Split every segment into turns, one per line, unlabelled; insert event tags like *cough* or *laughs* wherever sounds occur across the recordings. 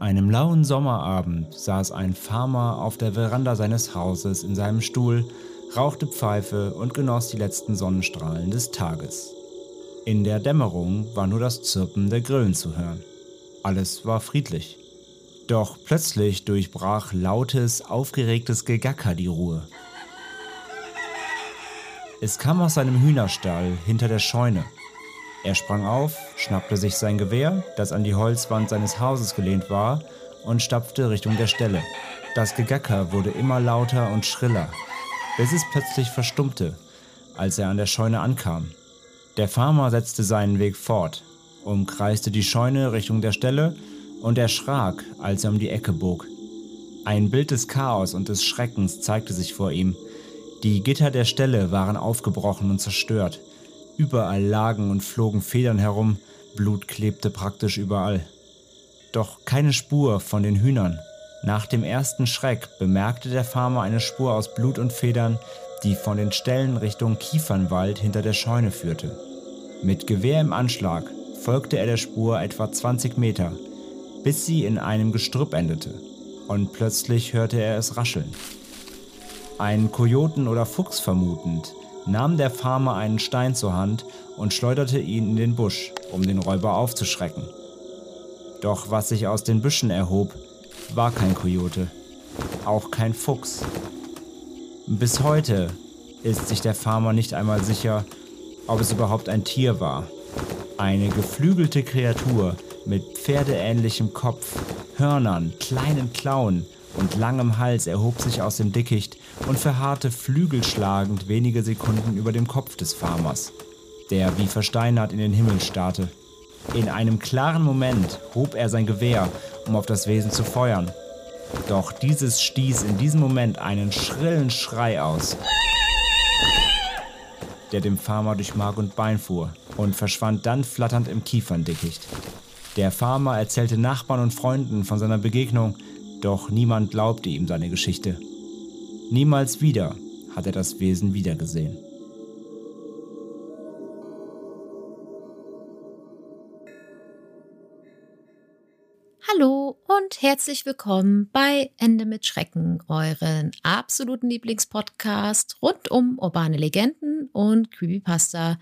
Einem lauen Sommerabend saß ein Farmer auf der Veranda seines Hauses in seinem Stuhl, rauchte Pfeife und genoss die letzten Sonnenstrahlen des Tages. In der Dämmerung war nur das Zirpen der Grillen zu hören. Alles war friedlich. Doch plötzlich durchbrach lautes, aufgeregtes Gegacker die Ruhe. Es kam aus seinem Hühnerstall hinter der Scheune. Er sprang auf, schnappte sich sein Gewehr, das an die Holzwand seines Hauses gelehnt war, und stapfte Richtung der Stelle. Das Gegacker wurde immer lauter und schriller, bis es plötzlich verstummte, als er an der Scheune ankam. Der Farmer setzte seinen Weg fort, umkreiste die Scheune Richtung der Stelle und erschrak, als er um die Ecke bog. Ein Bild des Chaos und des Schreckens zeigte sich vor ihm. Die Gitter der Stelle waren aufgebrochen und zerstört. Überall lagen und flogen Federn herum, Blut klebte praktisch überall. Doch keine Spur von den Hühnern. Nach dem ersten Schreck bemerkte der Farmer eine Spur aus Blut und Federn, die von den Ställen Richtung Kiefernwald hinter der Scheune führte. Mit Gewehr im Anschlag folgte er der Spur etwa 20 Meter, bis sie in einem Gestrüpp endete. Und plötzlich hörte er es rascheln. Einen Kojoten oder Fuchs vermutend, nahm der Farmer einen Stein zur Hand und schleuderte ihn in den Busch, um den Räuber aufzuschrecken. Doch was sich aus den Büschen erhob, war kein Kojote, auch kein Fuchs. Bis heute ist sich der Farmer nicht einmal sicher, ob es überhaupt ein Tier war. Eine geflügelte Kreatur mit pferdeähnlichem Kopf, Hörnern, kleinen Klauen und langem Hals erhob sich aus dem Dickicht und verharrte flügelschlagend wenige Sekunden über dem Kopf des Farmers, der wie versteinert in den Himmel starrte. In einem klaren Moment hob er sein Gewehr, um auf das Wesen zu feuern. Doch dieses stieß in diesem Moment einen schrillen Schrei aus, der dem Farmer durch Mark und Bein fuhr und verschwand dann flatternd im Kieferndickicht. Der Farmer erzählte Nachbarn und Freunden von seiner Begegnung, doch niemand glaubte ihm seine Geschichte. Niemals wieder hat er das Wesen wiedergesehen.
Hallo und herzlich willkommen bei Ende mit Schrecken, euren absoluten Lieblingspodcast rund um urbane Legenden und Creepypasta.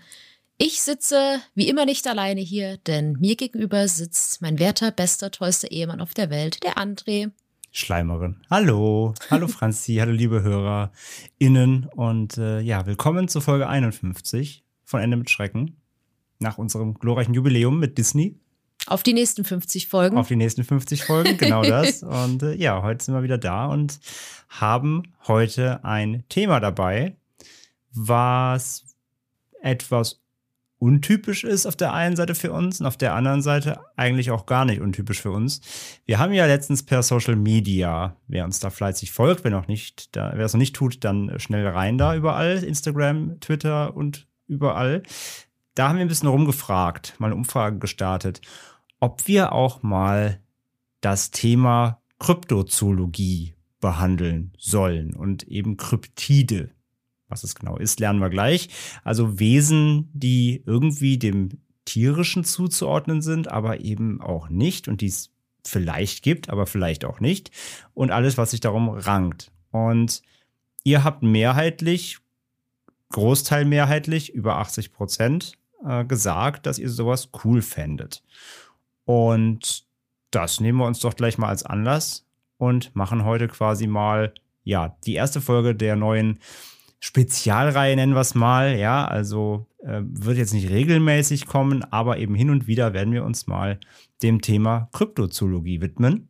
Ich sitze wie immer nicht alleine hier, denn mir gegenüber sitzt mein werter, bester, tollster Ehemann auf der Welt, der André.
Schleimerin. Hallo, hallo Franzi, hallo liebe HörerInnen und äh, ja, willkommen zur Folge 51 von Ende mit Schrecken. Nach unserem glorreichen Jubiläum mit Disney.
Auf die nächsten 50 Folgen.
Auf die nächsten 50 Folgen, genau das. *laughs* Und äh, ja, heute sind wir wieder da und haben heute ein Thema dabei, was etwas untypisch ist auf der einen Seite für uns und auf der anderen Seite eigentlich auch gar nicht untypisch für uns. Wir haben ja letztens per Social Media, wer uns da fleißig folgt, wer noch nicht, da, wer es noch nicht tut, dann schnell rein da überall, Instagram, Twitter und überall. Da haben wir ein bisschen rumgefragt, mal eine Umfrage gestartet, ob wir auch mal das Thema Kryptozoologie behandeln sollen und eben Kryptide. Was es genau ist, lernen wir gleich. Also Wesen, die irgendwie dem Tierischen zuzuordnen sind, aber eben auch nicht und die es vielleicht gibt, aber vielleicht auch nicht. Und alles, was sich darum rankt. Und ihr habt mehrheitlich, Großteil mehrheitlich, über 80 Prozent, äh, gesagt, dass ihr sowas cool fändet. Und das nehmen wir uns doch gleich mal als Anlass und machen heute quasi mal, ja, die erste Folge der neuen Spezialreihe, nennen wir es mal. Ja, also äh, wird jetzt nicht regelmäßig kommen, aber eben hin und wieder werden wir uns mal dem Thema Kryptozoologie widmen.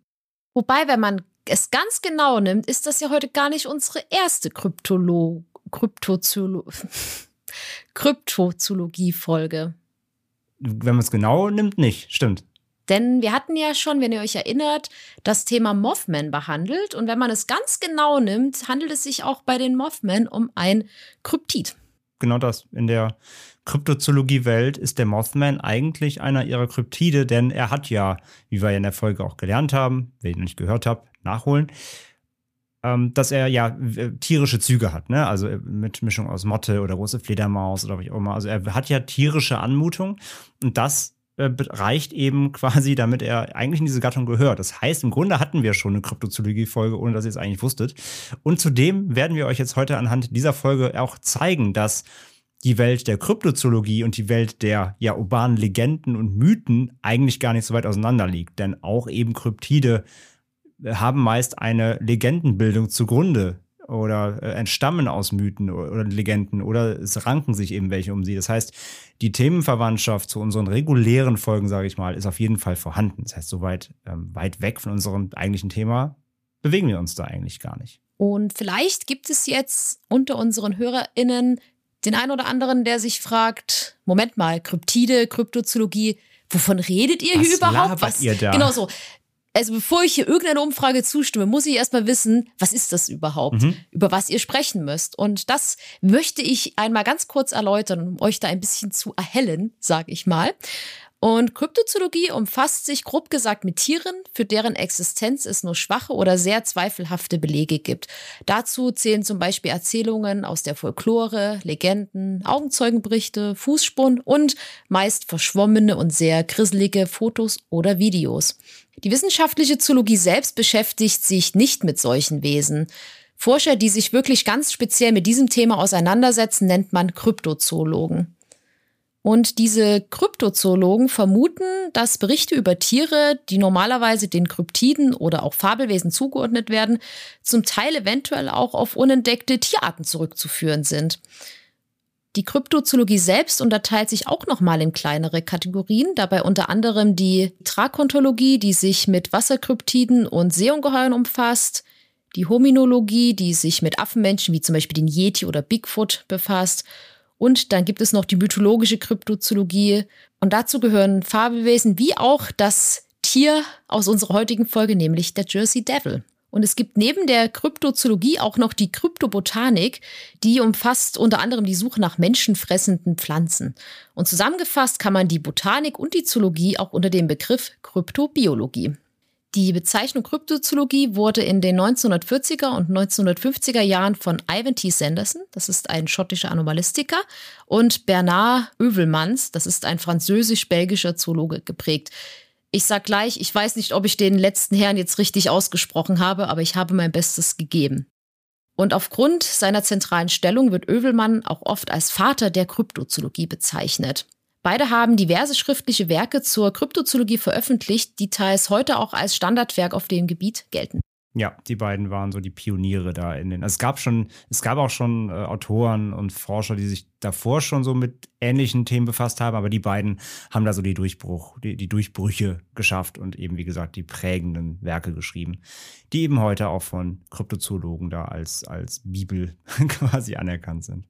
Wobei, wenn man es ganz genau nimmt, ist das ja heute gar nicht unsere erste Kryptolo Kryptozoolo *laughs* Kryptozoologie-Folge.
Wenn man es genau nimmt, nicht. Stimmt.
Denn wir hatten ja schon, wenn ihr euch erinnert, das Thema Mothman behandelt. Und wenn man es ganz genau nimmt, handelt es sich auch bei den Mothman um ein Kryptid.
Genau das. In der Kryptozoologie-Welt ist der Mothman eigentlich einer ihrer Kryptide, denn er hat ja, wie wir ja in der Folge auch gelernt haben, wer ihn nicht gehört hat, nachholen, ähm, dass er ja äh, tierische Züge hat, ne? Also äh, mit Mischung aus Motte oder große Fledermaus oder wie auch immer. Also er hat ja tierische Anmutung und das äh, reicht eben quasi, damit er eigentlich in diese Gattung gehört. Das heißt, im Grunde hatten wir schon eine Kryptozoologie-Folge, ohne dass ihr es eigentlich wusstet. Und zudem werden wir euch jetzt heute anhand dieser Folge auch zeigen, dass die Welt der Kryptozoologie und die Welt der ja urbanen Legenden und Mythen eigentlich gar nicht so weit auseinander liegt. Denn auch eben Kryptide haben meist eine Legendenbildung zugrunde oder äh, entstammen aus Mythen oder Legenden oder es ranken sich eben welche um sie. Das heißt, die Themenverwandtschaft zu unseren regulären Folgen, sage ich mal, ist auf jeden Fall vorhanden. Das heißt, so weit, ähm, weit weg von unserem eigentlichen Thema bewegen wir uns da eigentlich gar nicht.
Und vielleicht gibt es jetzt unter unseren HörerInnen den einen oder anderen, der sich fragt: Moment mal, Kryptide, Kryptozoologie, wovon redet ihr
Was
hier überhaupt?
Was ihr da?
Genau so also bevor ich hier irgendeiner Umfrage zustimme, muss ich erstmal wissen, was ist das überhaupt, mhm. über was ihr sprechen müsst. Und das möchte ich einmal ganz kurz erläutern, um euch da ein bisschen zu erhellen, sage ich mal. Und Kryptozoologie umfasst sich grob gesagt mit Tieren, für deren Existenz es nur schwache oder sehr zweifelhafte Belege gibt. Dazu zählen zum Beispiel Erzählungen aus der Folklore, Legenden, Augenzeugenberichte, Fußspuren und meist verschwommene und sehr grisselige Fotos oder Videos. Die wissenschaftliche Zoologie selbst beschäftigt sich nicht mit solchen Wesen. Forscher, die sich wirklich ganz speziell mit diesem Thema auseinandersetzen, nennt man Kryptozoologen. Und diese Kryptozoologen vermuten, dass Berichte über Tiere, die normalerweise den Kryptiden oder auch Fabelwesen zugeordnet werden, zum Teil eventuell auch auf unentdeckte Tierarten zurückzuführen sind. Die Kryptozoologie selbst unterteilt sich auch nochmal in kleinere Kategorien, dabei unter anderem die Trakontologie, die sich mit Wasserkryptiden und Seeungeheuern umfasst, die Hominologie, die sich mit Affenmenschen wie zum Beispiel den Yeti oder Bigfoot befasst und dann gibt es noch die mythologische Kryptozoologie und dazu gehören Fabelwesen wie auch das Tier aus unserer heutigen Folge, nämlich der Jersey Devil. Und es gibt neben der Kryptozoologie auch noch die Kryptobotanik, die umfasst unter anderem die Suche nach menschenfressenden Pflanzen. Und zusammengefasst kann man die Botanik und die Zoologie auch unter dem Begriff Kryptobiologie. Die Bezeichnung Kryptozoologie wurde in den 1940er und 1950er Jahren von Ivan T. Sanderson, das ist ein schottischer Anomalistiker, und Bernard Övelmans, das ist ein französisch-belgischer Zoologe, geprägt. Ich sag gleich, ich weiß nicht, ob ich den letzten Herrn jetzt richtig ausgesprochen habe, aber ich habe mein Bestes gegeben. Und aufgrund seiner zentralen Stellung wird Övelmann auch oft als Vater der Kryptozoologie bezeichnet. Beide haben diverse schriftliche Werke zur Kryptozoologie veröffentlicht, die teils heute auch als Standardwerk auf dem Gebiet gelten.
Ja, die beiden waren so die Pioniere da in den. Also es gab schon, es gab auch schon äh, Autoren und Forscher, die sich davor schon so mit ähnlichen Themen befasst haben, aber die beiden haben da so die Durchbruch, die, die Durchbrüche geschafft und eben, wie gesagt, die prägenden Werke geschrieben, die eben heute auch von Kryptozoologen da als, als Bibel *laughs* quasi anerkannt sind.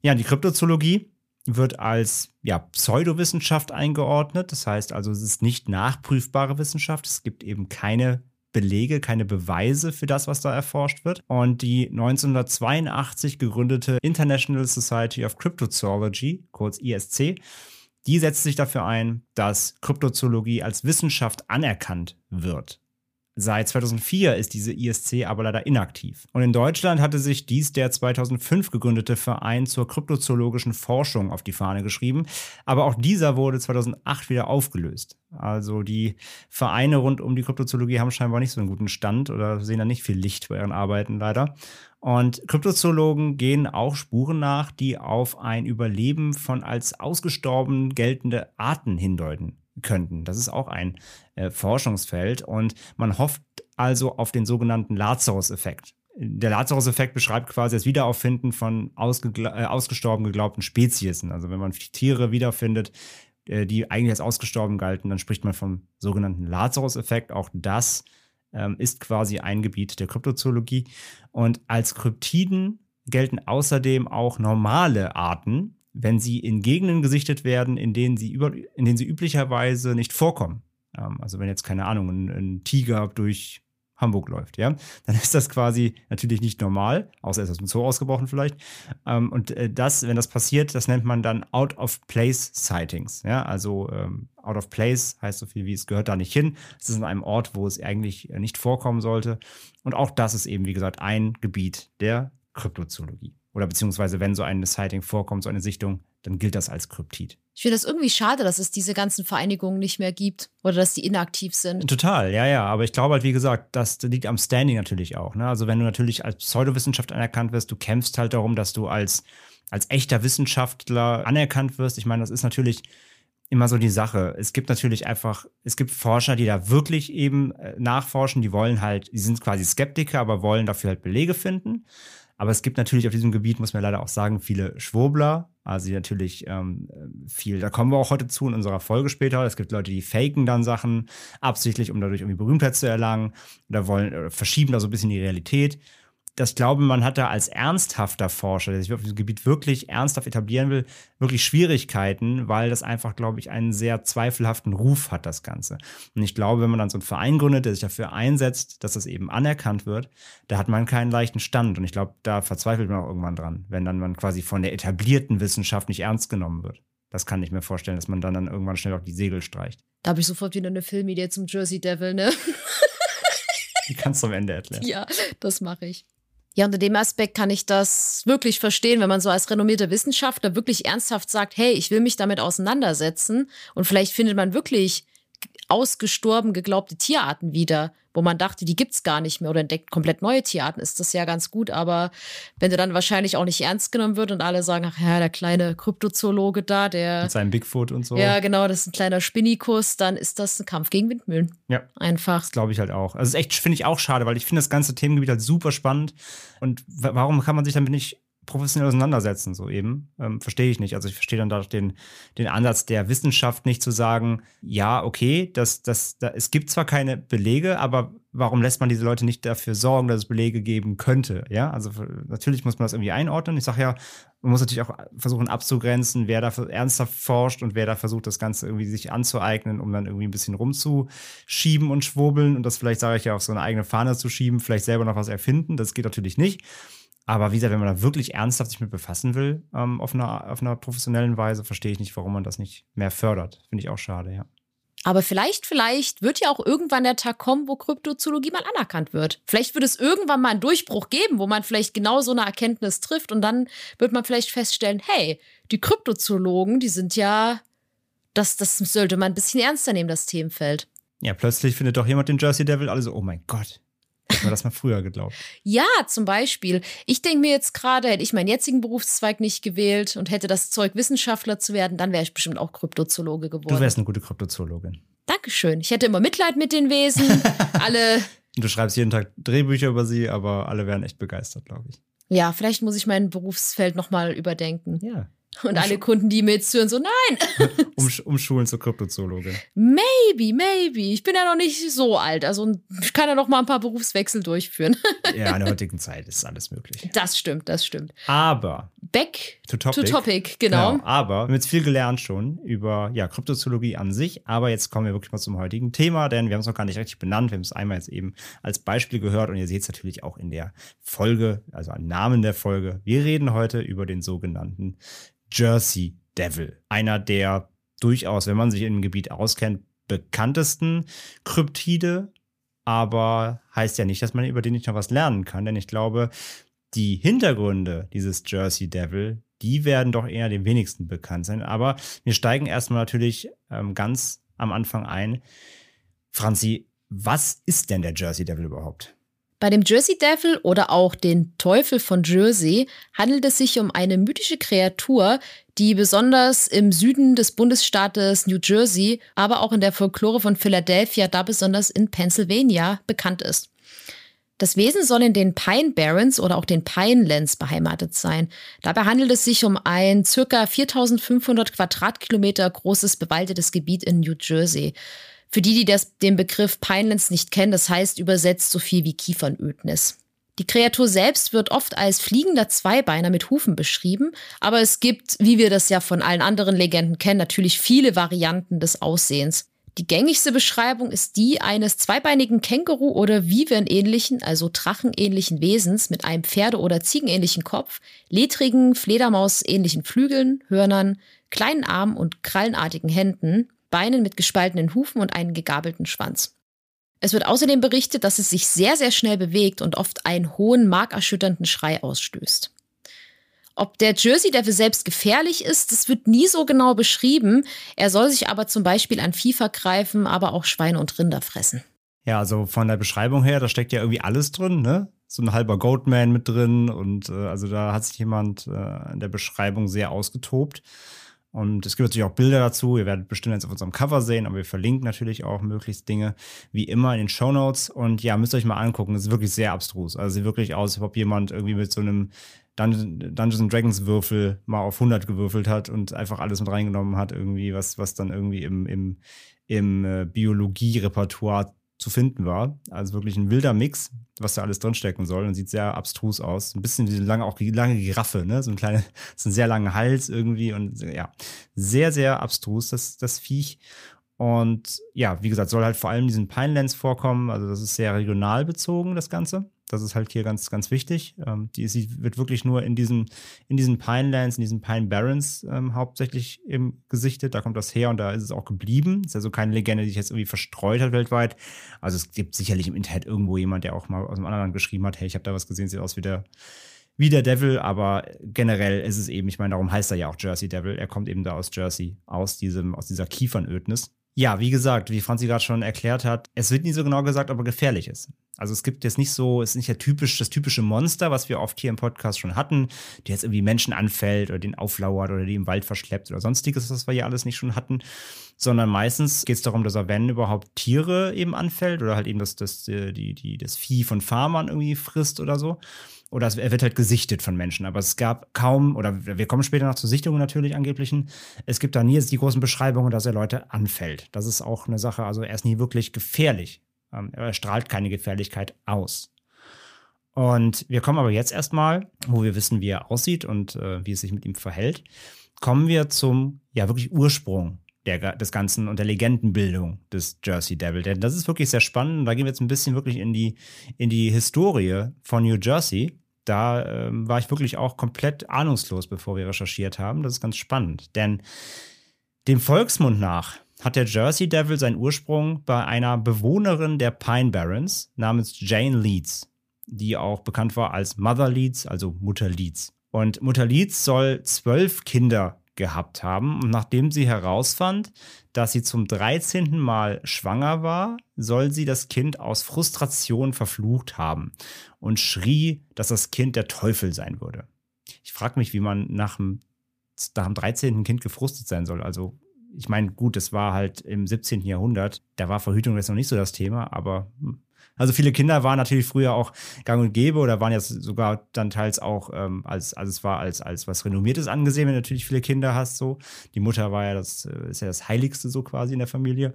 Ja, die Kryptozoologie wird als ja, Pseudowissenschaft eingeordnet. Das heißt also, es ist nicht nachprüfbare Wissenschaft. Es gibt eben keine Belege, keine Beweise für das, was da erforscht wird. Und die 1982 gegründete International Society of Cryptozoology, kurz ISC, die setzt sich dafür ein, dass Kryptozoologie als Wissenschaft anerkannt wird. Seit 2004 ist diese ISC aber leider inaktiv. Und in Deutschland hatte sich dies der 2005 gegründete Verein zur kryptozoologischen Forschung auf die Fahne geschrieben. Aber auch dieser wurde 2008 wieder aufgelöst. Also die Vereine rund um die Kryptozoologie haben scheinbar nicht so einen guten Stand oder sehen da nicht viel Licht bei ihren Arbeiten leider. Und Kryptozoologen gehen auch Spuren nach, die auf ein Überleben von als ausgestorben geltende Arten hindeuten könnten. Das ist auch ein äh, Forschungsfeld und man hofft also auf den sogenannten Lazarus-Effekt. Der Lazarus-Effekt beschreibt quasi das Wiederauffinden von äh, ausgestorben geglaubten Spezies. Also wenn man Tiere wiederfindet, äh, die eigentlich als ausgestorben galten, dann spricht man vom sogenannten Lazarus-Effekt. Auch das ähm, ist quasi ein Gebiet der Kryptozoologie. Und als Kryptiden gelten außerdem auch normale Arten, wenn sie in Gegenden gesichtet werden, in denen sie, über, in denen sie üblicherweise nicht vorkommen. Ähm, also wenn jetzt, keine Ahnung, ein, ein Tiger durch Hamburg läuft, ja, dann ist das quasi natürlich nicht normal, außer er ist dem Zoo ausgebrochen vielleicht. Ähm, und äh, das, wenn das passiert, das nennt man dann Out-of-Place-Sightings, ja, also ähm, Out of Place heißt so viel wie es gehört da nicht hin. Es ist in einem Ort, wo es eigentlich nicht vorkommen sollte. Und auch das ist eben, wie gesagt, ein Gebiet der Kryptozoologie. Oder beziehungsweise, wenn so ein Sighting vorkommt, so eine Sichtung, dann gilt das als Kryptid.
Ich finde das irgendwie schade, dass es diese ganzen Vereinigungen nicht mehr gibt oder dass die inaktiv sind.
Total, ja, ja. Aber ich glaube halt, wie gesagt, das liegt am Standing natürlich auch. Ne? Also, wenn du natürlich als Pseudowissenschaft anerkannt wirst, du kämpfst halt darum, dass du als, als echter Wissenschaftler anerkannt wirst. Ich meine, das ist natürlich immer so die Sache. Es gibt natürlich einfach, es gibt Forscher, die da wirklich eben äh, nachforschen, die wollen halt, die sind quasi Skeptiker, aber wollen dafür halt Belege finden. Aber es gibt natürlich auf diesem Gebiet, muss man leider auch sagen, viele Schwurbler, also die natürlich ähm, viel, da kommen wir auch heute zu in unserer Folge später. Es gibt Leute, die faken dann Sachen absichtlich, um dadurch irgendwie Berühmtheit zu erlangen oder wollen oder verschieben da so ein bisschen die Realität das glaube, man hat da als ernsthafter Forscher, der sich auf diesem Gebiet wirklich ernsthaft etablieren will, wirklich Schwierigkeiten, weil das einfach, glaube ich, einen sehr zweifelhaften Ruf hat, das Ganze. Und ich glaube, wenn man dann so einen Verein gründet, der sich dafür einsetzt, dass das eben anerkannt wird, da hat man keinen leichten Stand. Und ich glaube, da verzweifelt man auch irgendwann dran, wenn dann man quasi von der etablierten Wissenschaft nicht ernst genommen wird. Das kann ich mir vorstellen, dass man dann, dann irgendwann schnell auf die Segel streicht.
Da habe ich sofort wieder eine Filmidee zum Jersey Devil, ne?
Die kannst du am Ende erklären.
Ja, das mache ich. Ja, unter dem Aspekt kann ich das wirklich verstehen, wenn man so als renommierter Wissenschaftler wirklich ernsthaft sagt, hey, ich will mich damit auseinandersetzen. Und vielleicht findet man wirklich ausgestorben geglaubte Tierarten wieder, wo man dachte, die gibt's gar nicht mehr oder entdeckt komplett neue Tierarten, ist das ja ganz gut. Aber wenn der dann wahrscheinlich auch nicht ernst genommen wird und alle sagen, ach ja, der kleine Kryptozoologe da, der.
Mit seinem Bigfoot und so.
Ja, genau, das ist ein kleiner Spinnikus, dann ist das ein Kampf gegen Windmühlen.
Ja.
Einfach.
Das glaube ich halt auch. Also, echt, finde ich auch schade, weil ich finde das ganze Themengebiet halt super spannend. Und warum kann man sich damit nicht professionell auseinandersetzen, so eben. Ähm, verstehe ich nicht. Also ich verstehe dann da den, den Ansatz der Wissenschaft nicht zu sagen, ja, okay, das, das, da, es gibt zwar keine Belege, aber warum lässt man diese Leute nicht dafür sorgen, dass es Belege geben könnte? Ja, also natürlich muss man das irgendwie einordnen. Ich sage ja, man muss natürlich auch versuchen abzugrenzen, wer da ernsthaft forscht und wer da versucht, das Ganze irgendwie sich anzueignen, um dann irgendwie ein bisschen rumzuschieben und schwurbeln und das vielleicht, sage ich ja, auf so eine eigene Fahne zu schieben, vielleicht selber noch was erfinden. Das geht natürlich nicht. Aber wie gesagt, wenn man da wirklich ernsthaft sich mit befassen will, ähm, auf, einer, auf einer professionellen Weise, verstehe ich nicht, warum man das nicht mehr fördert. Finde ich auch schade, ja.
Aber vielleicht, vielleicht wird ja auch irgendwann der Tag kommen, wo Kryptozoologie mal anerkannt wird. Vielleicht wird es irgendwann mal einen Durchbruch geben, wo man vielleicht genau so eine Erkenntnis trifft und dann wird man vielleicht feststellen, hey, die Kryptozoologen, die sind ja, das, das sollte man ein bisschen ernster nehmen, das Themenfeld.
Ja, plötzlich findet doch jemand den Jersey Devil, alle so, oh mein Gott, Hätte man das mal früher geglaubt.
Ja, zum Beispiel. Ich denke mir jetzt gerade, hätte ich meinen jetzigen Berufszweig nicht gewählt und hätte das Zeug, Wissenschaftler zu werden, dann wäre ich bestimmt auch Kryptozoologe geworden.
Du wärst eine gute Kryptozoologin.
Dankeschön. Ich hätte immer Mitleid mit den Wesen. *laughs* alle.
Du schreibst jeden Tag Drehbücher über sie, aber alle wären echt begeistert, glaube ich.
Ja, vielleicht muss ich mein Berufsfeld nochmal überdenken.
Ja.
Und alle Kunden, die mir jetzt hören, so, nein. *laughs*
um, umschulen *laughs* zur Kryptozoologe.
Maybe, maybe. Ich bin ja noch nicht so alt. Also ich kann ja noch mal ein paar Berufswechsel durchführen. *laughs*
ja, in der heutigen Zeit ist alles möglich.
Das stimmt, das stimmt.
Aber.
Back to topic. To topic genau. genau.
Aber wir haben jetzt viel gelernt schon über ja, Kryptozoologie an sich. Aber jetzt kommen wir wirklich mal zum heutigen Thema, denn wir haben es noch gar nicht richtig benannt. Wir haben es einmal jetzt eben als Beispiel gehört und ihr seht es natürlich auch in der Folge, also am Namen der Folge. Wir reden heute über den sogenannten Jersey Devil. Einer der durchaus, wenn man sich in dem Gebiet auskennt, bekanntesten Kryptide. Aber heißt ja nicht, dass man über den nicht noch was lernen kann, denn ich glaube, die Hintergründe dieses Jersey Devil, die werden doch eher den wenigsten bekannt sein. Aber wir steigen erstmal natürlich ähm, ganz am Anfang ein. Franzi, was ist denn der Jersey Devil überhaupt?
Bei dem Jersey Devil oder auch den Teufel von Jersey handelt es sich um eine mythische Kreatur, die besonders im Süden des Bundesstaates New Jersey, aber auch in der Folklore von Philadelphia, da besonders in Pennsylvania bekannt ist. Das Wesen soll in den Pine Barrens oder auch den Pinelands beheimatet sein. Dabei handelt es sich um ein circa 4500 Quadratkilometer großes bewaldetes Gebiet in New Jersey. Für die, die das, den Begriff Pinelands nicht kennen, das heißt übersetzt so viel wie Kiefernödnis. Die Kreatur selbst wird oft als fliegender Zweibeiner mit Hufen beschrieben, aber es gibt, wie wir das ja von allen anderen Legenden kennen, natürlich viele Varianten des Aussehens. Die gängigste Beschreibung ist die eines zweibeinigen Känguru- oder Vivern-ähnlichen, also Drachenähnlichen Wesens mit einem Pferde- oder Ziegenähnlichen Kopf, ledrigen, Fledermaus-ähnlichen Flügeln, Hörnern, kleinen Armen und krallenartigen Händen, Beinen mit gespaltenen Hufen und einem gegabelten Schwanz. Es wird außerdem berichtet, dass es sich sehr, sehr schnell bewegt und oft einen hohen, markerschütternden Schrei ausstößt. Ob der Jersey Devil selbst gefährlich ist, das wird nie so genau beschrieben. Er soll sich aber zum Beispiel an Vieh vergreifen, aber auch Schweine und Rinder fressen.
Ja, also von der Beschreibung her, da steckt ja irgendwie alles drin, ne? So ein halber Goatman mit drin und äh, also da hat sich jemand äh, in der Beschreibung sehr ausgetobt. Und es gibt natürlich auch Bilder dazu. Ihr werdet bestimmt jetzt auf unserem Cover sehen, aber wir verlinken natürlich auch möglichst Dinge, wie immer in den Show Notes. Und ja, müsst ihr euch mal angucken. Es ist wirklich sehr abstrus. Also sieht wirklich aus, als ob jemand irgendwie mit so einem Dun Dungeons Dragons Würfel mal auf 100 gewürfelt hat und einfach alles mit reingenommen hat, irgendwie, was, was dann irgendwie im, im, im äh, Biologie-Repertoire zu finden war. Also wirklich ein wilder Mix, was da alles drinstecken soll und sieht sehr abstrus aus. Ein bisschen wie so lange, auch lange Giraffe, ne? So ein kleiner, *laughs* so ein sehr langer Hals irgendwie und ja, sehr, sehr abstrus, das, das Viech. Und ja, wie gesagt, soll halt vor allem diesen Pinelands vorkommen. Also das ist sehr regional bezogen, das Ganze. Das ist halt hier ganz, ganz wichtig. Ähm, die, sie wird wirklich nur in diesen, in diesen Pinelands, in diesen Pine Barrens ähm, hauptsächlich eben gesichtet. Da kommt das her und da ist es auch geblieben. Ist also keine Legende, die sich jetzt irgendwie verstreut hat weltweit. Also es gibt sicherlich im Internet irgendwo jemand, der auch mal aus einem anderen Land geschrieben hat, hey, ich habe da was gesehen, sieht aus wie der, wie der Devil, aber generell ist es eben, ich meine, darum heißt er ja auch Jersey Devil. Er kommt eben da aus Jersey, aus diesem, aus dieser Kiefernödnis. Ja, wie gesagt, wie Franzi gerade schon erklärt hat, es wird nie so genau gesagt, ob er gefährlich ist. Also es gibt jetzt nicht so, es ist nicht der typisch, das typische Monster, was wir oft hier im Podcast schon hatten, der jetzt irgendwie Menschen anfällt oder den auflauert oder die im Wald verschleppt oder sonstiges, was wir hier alles nicht schon hatten, sondern meistens geht es darum, dass er, wenn überhaupt, Tiere eben anfällt oder halt eben das, das, die, die, das Vieh von Farmern irgendwie frisst oder so oder er wird halt gesichtet von Menschen. Aber es gab kaum, oder wir kommen später noch zur Sichtung natürlich angeblichen, es gibt da nie die großen Beschreibungen, dass er Leute anfällt. Das ist auch eine Sache, also er ist nie wirklich gefährlich. Ähm, er strahlt keine Gefährlichkeit aus. Und wir kommen aber jetzt erstmal, wo wir wissen, wie er aussieht und äh, wie es sich mit ihm verhält, kommen wir zum, ja, wirklich Ursprung der, des Ganzen und der Legendenbildung des Jersey Devil. Denn das ist wirklich sehr spannend. Da gehen wir jetzt ein bisschen wirklich in die, in die Historie von New Jersey. Da ähm, war ich wirklich auch komplett ahnungslos, bevor wir recherchiert haben. Das ist ganz spannend. Denn dem Volksmund nach hat der Jersey Devil seinen Ursprung bei einer Bewohnerin der Pine Barrens namens Jane Leeds, die auch bekannt war als Mother Leeds, also Mutter Leeds. Und Mutter Leeds soll zwölf Kinder gehabt haben. Und nachdem sie herausfand, dass sie zum 13. Mal schwanger war, soll sie das Kind aus Frustration verflucht haben und schrie, dass das Kind der Teufel sein würde. Ich frage mich, wie man nach dem, nach dem 13. Kind gefrustet sein soll. Also, ich meine, gut, es war halt im 17. Jahrhundert, da war Verhütung jetzt noch nicht so das Thema, aber hm, also viele Kinder waren natürlich früher auch gang und gäbe oder waren jetzt sogar dann teils auch ähm, als, also es war als, als was Renommiertes angesehen, wenn du natürlich viele Kinder hast, so. Die Mutter war ja das, äh, ist ja das Heiligste so quasi in der Familie.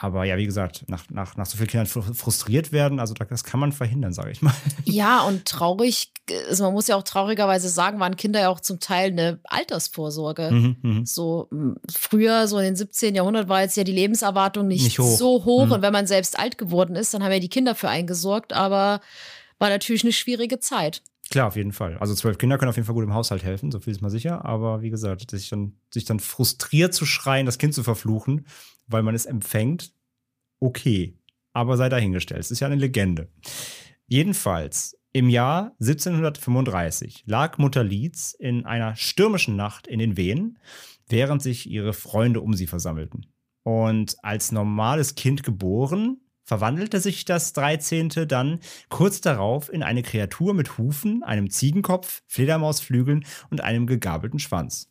Aber ja, wie gesagt, nach, nach, nach so vielen Kindern frustriert werden, also das kann man verhindern, sage ich mal. *laughs*
Ja, und traurig, also man muss ja auch traurigerweise sagen, waren Kinder ja auch zum Teil eine Altersvorsorge. Mhm, mh. So früher, so in den 17. Jahrhundert, war jetzt ja die Lebenserwartung nicht, nicht hoch. so hoch. Mhm. Und wenn man selbst alt geworden ist, dann haben ja die Kinder für eingesorgt, aber war natürlich eine schwierige Zeit.
Klar, auf jeden Fall. Also zwölf Kinder können auf jeden Fall gut im Haushalt helfen, so viel ist mal sicher. Aber wie gesagt, sich dann, sich dann frustriert zu schreien, das Kind zu verfluchen, weil man es empfängt, okay. Aber sei dahingestellt. Es ist ja eine Legende. Jedenfalls, im Jahr 1735 lag Mutter Leeds in einer stürmischen Nacht in den Wehen, während sich ihre Freunde um sie versammelten. Und als normales Kind geboren, verwandelte sich das 13. dann kurz darauf in eine Kreatur mit Hufen, einem Ziegenkopf, Fledermausflügeln und einem gegabelten Schwanz.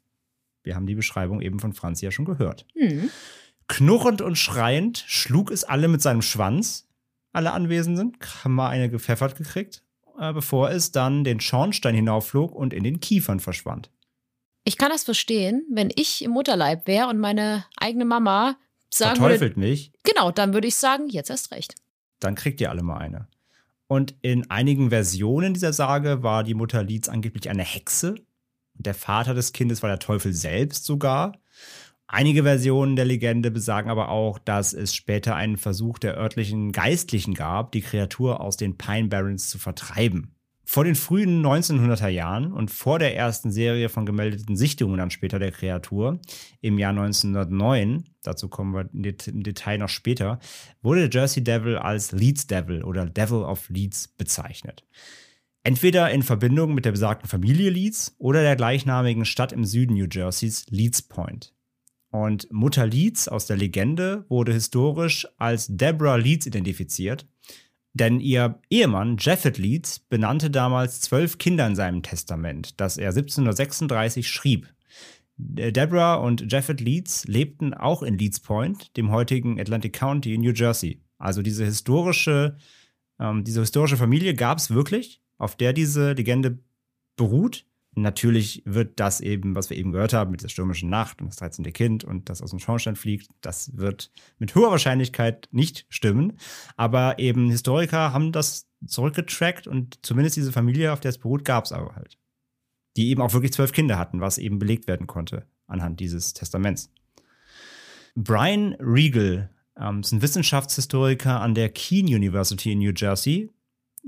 Wir haben die Beschreibung eben von Franz ja schon gehört. Mhm. Knurrend und schreiend schlug es alle mit seinem Schwanz, alle Anwesenden, haben mal eine gepfeffert gekriegt, äh, bevor es dann den Schornstein hinaufflog und in den Kiefern verschwand.
Ich kann das verstehen, wenn ich im Mutterleib wäre und meine eigene Mama sagen
verteufelt
würde,
mich,
genau, dann würde ich sagen, jetzt erst recht.
dann kriegt ihr alle mal eine. Und in einigen Versionen dieser Sage war die Mutter Leeds angeblich eine Hexe. Und der Vater des Kindes war der Teufel selbst sogar. Einige Versionen der Legende besagen aber auch, dass es später einen Versuch der örtlichen Geistlichen gab, die Kreatur aus den Pine Barrens zu vertreiben. Vor den frühen 1900er Jahren und vor der ersten Serie von gemeldeten Sichtungen dann später der Kreatur im Jahr 1909, dazu kommen wir im Detail noch später, wurde der Jersey Devil als Leeds Devil oder Devil of Leeds bezeichnet. Entweder in Verbindung mit der besagten Familie Leeds oder der gleichnamigen Stadt im Süden New Jerseys, Leeds Point. Und Mutter Leeds aus der Legende wurde historisch als Deborah Leeds identifiziert, denn ihr Ehemann Japhet Leeds benannte damals zwölf Kinder in seinem Testament, das er 1736 schrieb. Äh, Deborah und Japhet Leeds lebten auch in Leeds Point, dem heutigen Atlantic County in New Jersey. Also diese historische, ähm, diese historische Familie gab es wirklich, auf der diese Legende beruht. Natürlich wird das eben, was wir eben gehört haben, mit der stürmischen Nacht und das 13. Kind und das aus dem Schornstein fliegt, das wird mit hoher Wahrscheinlichkeit nicht stimmen. Aber eben Historiker haben das zurückgetrackt und zumindest diese Familie, auf der es beruht, gab es aber halt. Die eben auch wirklich zwölf Kinder hatten, was eben belegt werden konnte anhand dieses Testaments. Brian Regal ähm, ist ein Wissenschaftshistoriker an der Keene University in New Jersey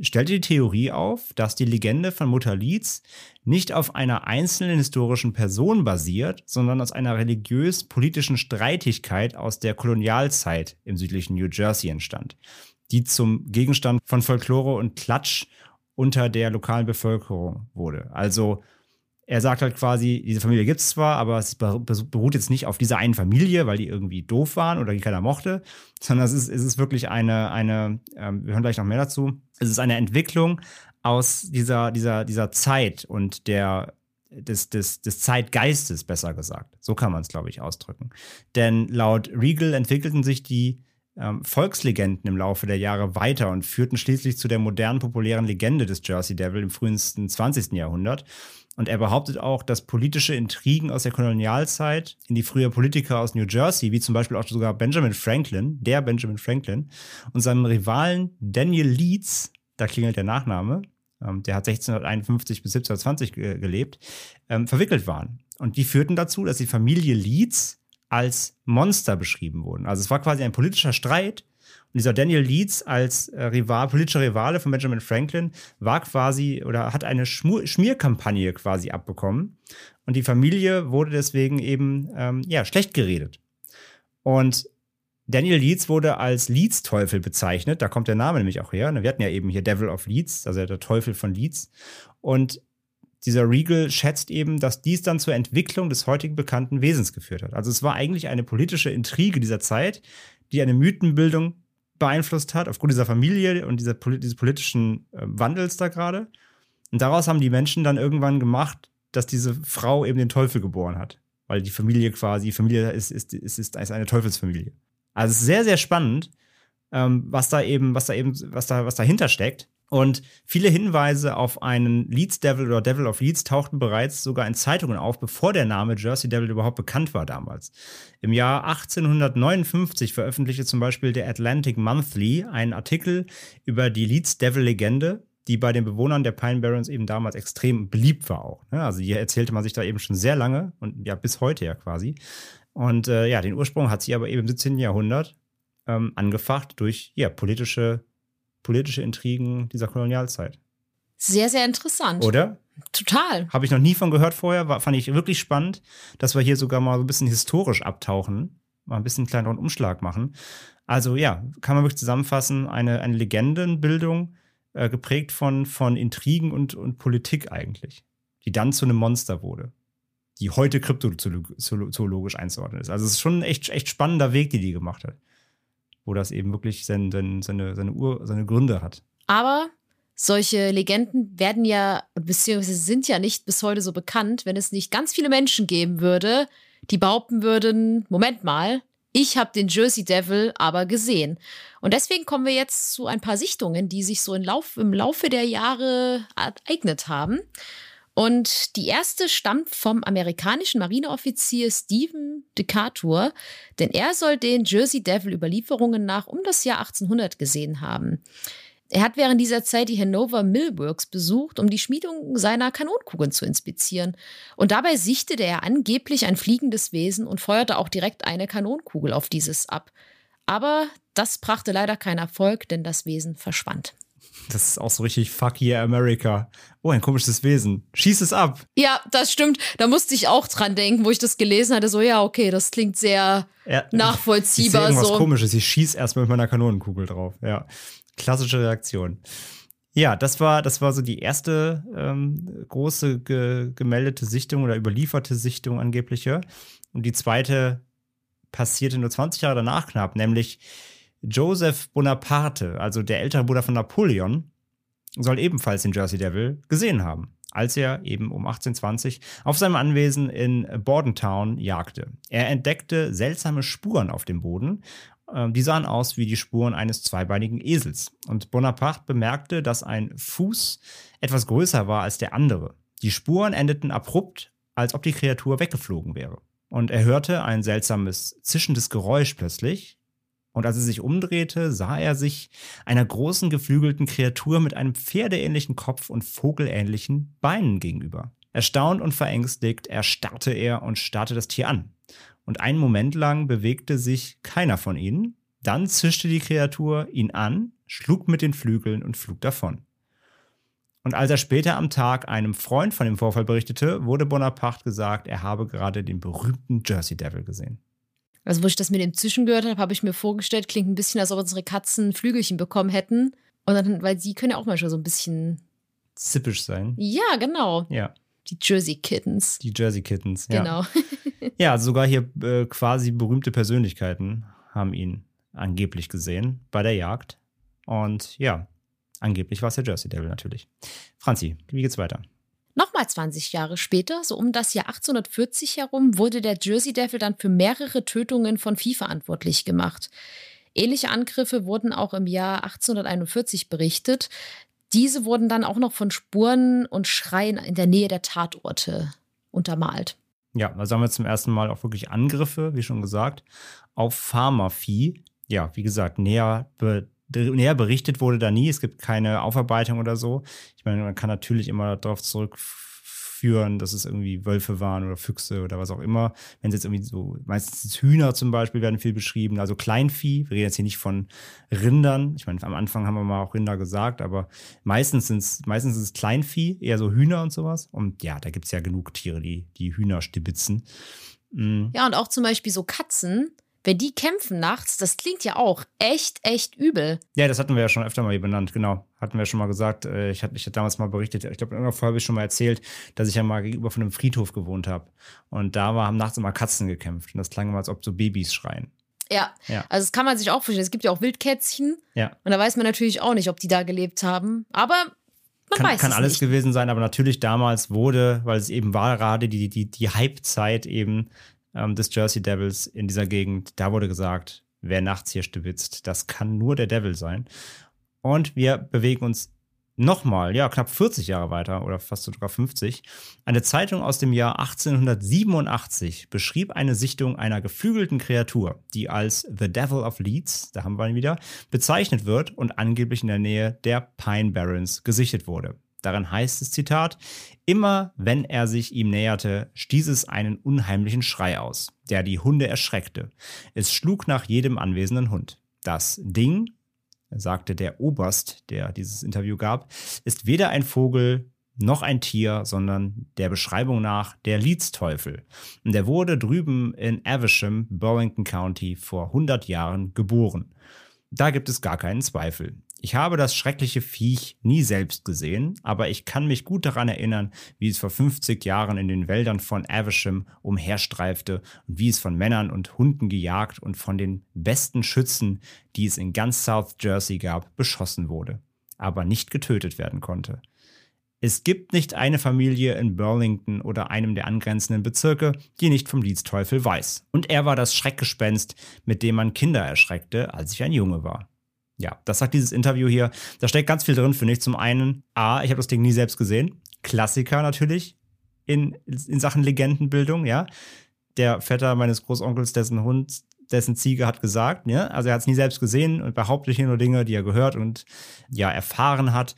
stellte die Theorie auf, dass die Legende von Mutter Leeds nicht auf einer einzelnen historischen Person basiert, sondern aus einer religiös-politischen Streitigkeit aus der Kolonialzeit im südlichen New Jersey entstand, die zum Gegenstand von Folklore und Klatsch unter der lokalen Bevölkerung wurde. Also er sagt halt quasi, diese Familie gibt es zwar, aber es beruht jetzt nicht auf dieser einen Familie, weil die irgendwie doof waren oder die keiner mochte, sondern es ist, es ist wirklich eine, eine ähm, wir hören gleich noch mehr dazu, es ist eine Entwicklung aus dieser, dieser, dieser Zeit und der, des, des, des Zeitgeistes, besser gesagt. So kann man es, glaube ich, ausdrücken. Denn laut Regal entwickelten sich die ähm, Volkslegenden im Laufe der Jahre weiter und führten schließlich zu der modernen, populären Legende des Jersey Devil im frühesten 20. Jahrhundert. Und er behauptet auch, dass politische Intrigen aus der Kolonialzeit in die früher Politiker aus New Jersey, wie zum Beispiel auch sogar Benjamin Franklin, der Benjamin Franklin, und seinem Rivalen Daniel Leeds, da klingelt der Nachname, ähm, der hat 1651 bis 1720 ge gelebt, ähm, verwickelt waren. Und die führten dazu, dass die Familie Leeds als Monster beschrieben wurden. Also es war quasi ein politischer Streit und dieser Daniel Leeds als äh, Rival, politischer Rivale von Benjamin Franklin war quasi oder hat eine Schmur Schmierkampagne quasi abbekommen. Und die Familie wurde deswegen eben ähm, ja, schlecht geredet. Und Daniel Leeds wurde als Leeds-Teufel bezeichnet. Da kommt der Name nämlich auch her. Wir hatten ja eben hier Devil of Leeds, also der Teufel von Leeds. Und dieser Regal schätzt eben, dass dies dann zur Entwicklung des heutigen bekannten Wesens geführt hat. Also es war eigentlich eine politische Intrige dieser Zeit, die eine Mythenbildung beeinflusst hat, aufgrund dieser Familie und dieser, dieses politischen äh, Wandels da gerade. Und daraus haben die Menschen dann irgendwann gemacht, dass diese Frau eben den Teufel geboren hat. Weil die Familie quasi, Familie ist, ist, ist, ist eine Teufelsfamilie. Also es ist sehr, sehr spannend, ähm, was da eben, was da eben, was da, was dahinter steckt. Und viele Hinweise auf einen Leeds Devil oder Devil of Leeds tauchten bereits sogar in Zeitungen auf, bevor der Name Jersey Devil überhaupt bekannt war damals. Im Jahr 1859 veröffentlichte zum Beispiel der Atlantic Monthly einen Artikel über die Leeds Devil Legende, die bei den Bewohnern der Pine Barrens eben damals extrem beliebt war auch. ne? Also hier erzählte man sich da eben schon sehr lange und ja bis heute ja quasi. Und äh, ja, den Ursprung hat sie aber eben im 17. Jahrhundert ähm, angefacht durch ja politische politische Intrigen dieser Kolonialzeit.
Sehr, sehr interessant.
Oder?
Total.
Habe ich noch nie von gehört vorher, war, fand ich wirklich spannend, dass wir hier sogar mal so ein bisschen historisch abtauchen, mal ein bisschen kleineren Umschlag machen. Also ja, kann man wirklich zusammenfassen, eine, eine Legendenbildung, äh, geprägt von, von Intrigen und, und Politik eigentlich, die dann zu einem Monster wurde, die heute kryptozoologisch einzuordnen ist. Also es ist schon ein echt, echt spannender Weg, die die gemacht hat wo das eben wirklich sein, sein, seine, seine, Ur, seine Gründe hat.
Aber solche Legenden werden ja, beziehungsweise sind ja nicht bis heute so bekannt, wenn es nicht ganz viele Menschen geben würde, die behaupten würden, Moment mal, ich habe den Jersey Devil aber gesehen. Und deswegen kommen wir jetzt zu ein paar Sichtungen, die sich so im, Lauf, im Laufe der Jahre ereignet haben. Und die erste stammt vom amerikanischen Marineoffizier Stephen Decatur, denn er soll den Jersey Devil Überlieferungen nach um das Jahr 1800 gesehen haben. Er hat während dieser Zeit die Hanover Millworks besucht, um die Schmiedung seiner Kanonenkugeln zu inspizieren. Und dabei sichtete er angeblich ein fliegendes Wesen und feuerte auch direkt eine Kanonenkugel auf dieses ab. Aber das brachte leider keinen Erfolg, denn das Wesen verschwand.
Das ist auch so richtig Fuck yeah America. Oh, ein komisches Wesen. Schieß es ab.
Ja, das stimmt. Da musste ich auch dran denken, wo ich das gelesen hatte. So, ja, okay, das klingt sehr
Ja,
nachvollziehbar.
Ich sehe irgendwas
so.
komisches. Ich schieß erstmal mit meiner Kanonenkugel drauf. Ja. Klassische Reaktion. Ja, das war, das war so die erste ähm, große ge gemeldete Sichtung oder überlieferte Sichtung angebliche. Und die zweite passierte nur 20 Jahre danach knapp, nämlich Joseph Bonaparte, also der ältere Bruder von Napoleon, soll ebenfalls den Jersey Devil gesehen haben, als er eben um 1820 auf seinem Anwesen in Bordentown jagte. Er entdeckte seltsame Spuren auf dem Boden. Ähm, Die sahen aus wie die Spuren eines zweibeinigen Esels. Und Bonaparte bemerkte, dass ein Fuß etwas größer war als der andere. Die Spuren endeten abrupt, als ob die Kreatur weggeflogen wäre. Und er hörte ein seltsames, zischendes Geräusch plötzlich, und als er sich umdrehte, sah er sich einer großen geflügelten Kreatur mit einem pferdeähnlichen Kopf und vogelähnlichen Beinen gegenüber. Erstaunt und verängstigt erstarrte er und starrte das Tier an. Und einen Moment lang bewegte sich keiner von ihnen. Dann zischte die Kreatur ihn an, schlug mit den Flügeln und flog davon. Und als er später am Tag einem Freund von dem Vorfall berichtete, wurde Bonaparte gesagt, er habe gerade den berühmten Jersey Devil gesehen.
Also, wo ich das mit dem Zischen gehört habe, habe ich mir vorgestellt, klingt ein bisschen, als ob unsere Katzen Flügelchen bekommen hätten. Und dann, weil sie können ja auch manchmal so ein bisschen.
Zippisch sein.
Ja, genau.
Ja,
Die Jersey Kittens.
die Jersey Kittens. Ja.
Genau. *laughs*
Ja, sogar hier äh, quasi berühmte Persönlichkeiten haben ihn angeblich gesehen bei der Jagd. Und ja, angeblich war es der Jersey Devil natürlich. Franzi, wie geht's weiter?
Nochmal 20 Jahre später, so um das Jahr 1840 herum, wurde der Jersey Devil dann für mehrere Tötungen von Vieh verantwortlich gemacht. Ähnliche Angriffe wurden auch im Jahr 1841 berichtet. Diese wurden dann auch noch von Spuren und Schreien in der Nähe der Tatorte untermalt.
Ja, also haben wir zum ersten Mal auch wirklich Angriffe, wie schon gesagt, auf Pharmavieh. Ja, wie gesagt, näher, be näher berichtet wurde da nie. Es gibt keine Aufarbeitung oder so. Ich meine, man kann natürlich immer darauf zurückführen, dass es irgendwie Wölfe waren oder Füchse oder was auch immer. Wenn es jetzt irgendwie so, meistens Hühner zum Beispiel werden viel beschrieben, also Kleinvieh. Wir reden jetzt hier nicht von Rindern. Ich meine, am Anfang haben wir mal auch Rinder gesagt, aber meistens sind es meistens ist Kleinvieh, eher so Hühner und sowas. Und ja, da gibt es ja genug Tiere, die, die Hühner stibitzen. Mm.
Ja, und auch zum Beispiel so Katzen, wenn die kämpfen nachts, das klingt ja auch echt, echt übel.
Ja, das hatten wir ja schon öfter mal hier benannt, genau. Hatten wir schon mal gesagt. Äh, Ich hatte, ich hatte damals mal berichtet, ich glaube, in irgendeiner Folge habe ich schon mal erzählt, dass ich ja mal gegenüber von einem Friedhof gewohnt habe. Und da war, haben nachts immer Katzen gekämpft. Und das klang immer, als ob so Babys schreien.
Ja,
Ja.
also das kann man sich auch vorstellen. Es gibt ja auch Wildkätzchen
Ja.
und da weiß man natürlich auch nicht, ob die da gelebt haben. Aber man
Kann,
weiß
kann
es
alles
nicht.
gewesen sein, aber natürlich damals wurde, weil es eben war gerade die, die, die Hype-Zeit eben ähm, des Jersey Devils in dieser Gegend, da wurde gesagt, wer nachts hier stibitzt, das kann nur der Devil sein. Und wir bewegen uns nochmal, ja, knapp 40 Jahre weiter oder fast sogar 50. Eine Zeitung aus dem Jahr 1887 beschrieb eine Sichtung einer geflügelten Kreatur, die als The Devil of Leeds, da haben wir ihn wieder, bezeichnet wird und angeblich in der Nähe der Pine Barrens gesichtet wurde. Darin heißt es, Zitat, immer wenn er sich ihm näherte, stieß es einen unheimlichen Schrei aus, der die Hunde erschreckte. Es schlug nach jedem anwesenden Hund. Das Ding, sagte der Oberst, der dieses Interview gab, ist weder ein Vogel noch ein Tier, sondern der Beschreibung nach der Leeds-Teufel. Und er wurde drüben in Evesham, Burlington County, vor 100 Jahren geboren. Da gibt es gar keinen Zweifel. Ich habe das schreckliche Viech nie selbst gesehen, aber ich kann mich gut daran erinnern, wie es vor 50 Jahren in den Wäldern von Evesham umherstreifte und wie es von Männern und Hunden gejagt und von den besten Schützen, die es in ganz South Jersey gab, beschossen wurde, aber nicht getötet werden konnte. Es gibt nicht eine Familie in Burlington oder einem der angrenzenden Bezirke, die nicht vom Leeds-Teufel weiß. Und er war das Schreckgespenst, mit dem man Kinder erschreckte, als ich ein Junge war. Ja, das sagt dieses Interview hier. Da steckt ganz viel drin, finde ich. Zum einen, A, ich habe das Ding nie selbst gesehen. Klassiker natürlich in, in Sachen Legendenbildung, ja. Der Vetter meines Großonkels, dessen Hund, dessen Ziege hat gesagt, ja. Also er hat es nie selbst gesehen und behauptet hier nur Dinge, die er gehört und ja erfahren hat.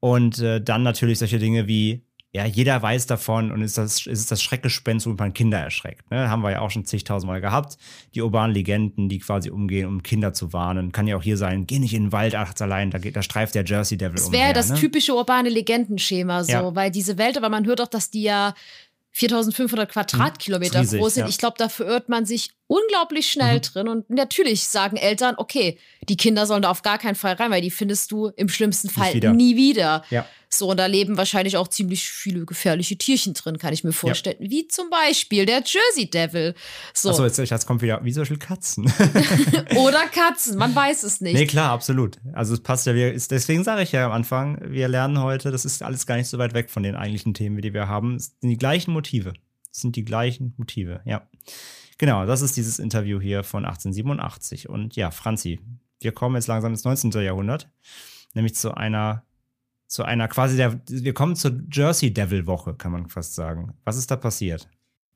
Und äh, dann natürlich solche Dinge wie ja, jeder weiß davon und ist das, ist das Schreckgespenst, womit man Kinder erschreckt. Ne? Haben wir ja auch schon zigtausendmal gehabt. Die urbanen Legenden, die quasi umgehen, um Kinder zu warnen. Kann ja auch hier sein, geh nicht in den Wald nachts allein, da, geht, da streift der Jersey Devil
Das
umher.
wäre das
ne?
typische urbane Legendenschema, so,
Ja.
weil diese Welt, aber man hört auch, dass die ja 4500 Quadratkilometer
Riesig,
groß sind.
ja.
Ich glaube, da verirrt man sich unglaublich schnell
Mhm.
drin. Und natürlich sagen Eltern, okay, die Kinder sollen da auf gar keinen Fall rein, weil die findest du im schlimmsten Fall
wieder.
nie wieder.
Ja.
So, und da leben wahrscheinlich auch ziemlich viele gefährliche Tierchen drin, kann ich mir vorstellen. Wie zum Beispiel der Jersey Devil. So.
Achso, jetzt, jetzt kommt wieder, wie zum Beispiel Katzen. *laughs*
Oder *laughs* Katzen, man weiß es nicht.
nee, klar, absolut. Also es passt ja, wir, ist, deswegen sage ich ja am Anfang, wir lernen heute, das ist alles gar nicht so weit weg von den eigentlichen Themen, die wir haben. Es sind die gleichen Motive. Es sind die gleichen Motive, ja. Genau, das ist dieses Interview hier von 1887. Und ja, Franzi, wir kommen jetzt langsam ins 19. Jahrhundert, nämlich zu einer, zu einer quasi der, wir kommen zur Jersey Devil Woche, kann man fast sagen. Was ist da passiert?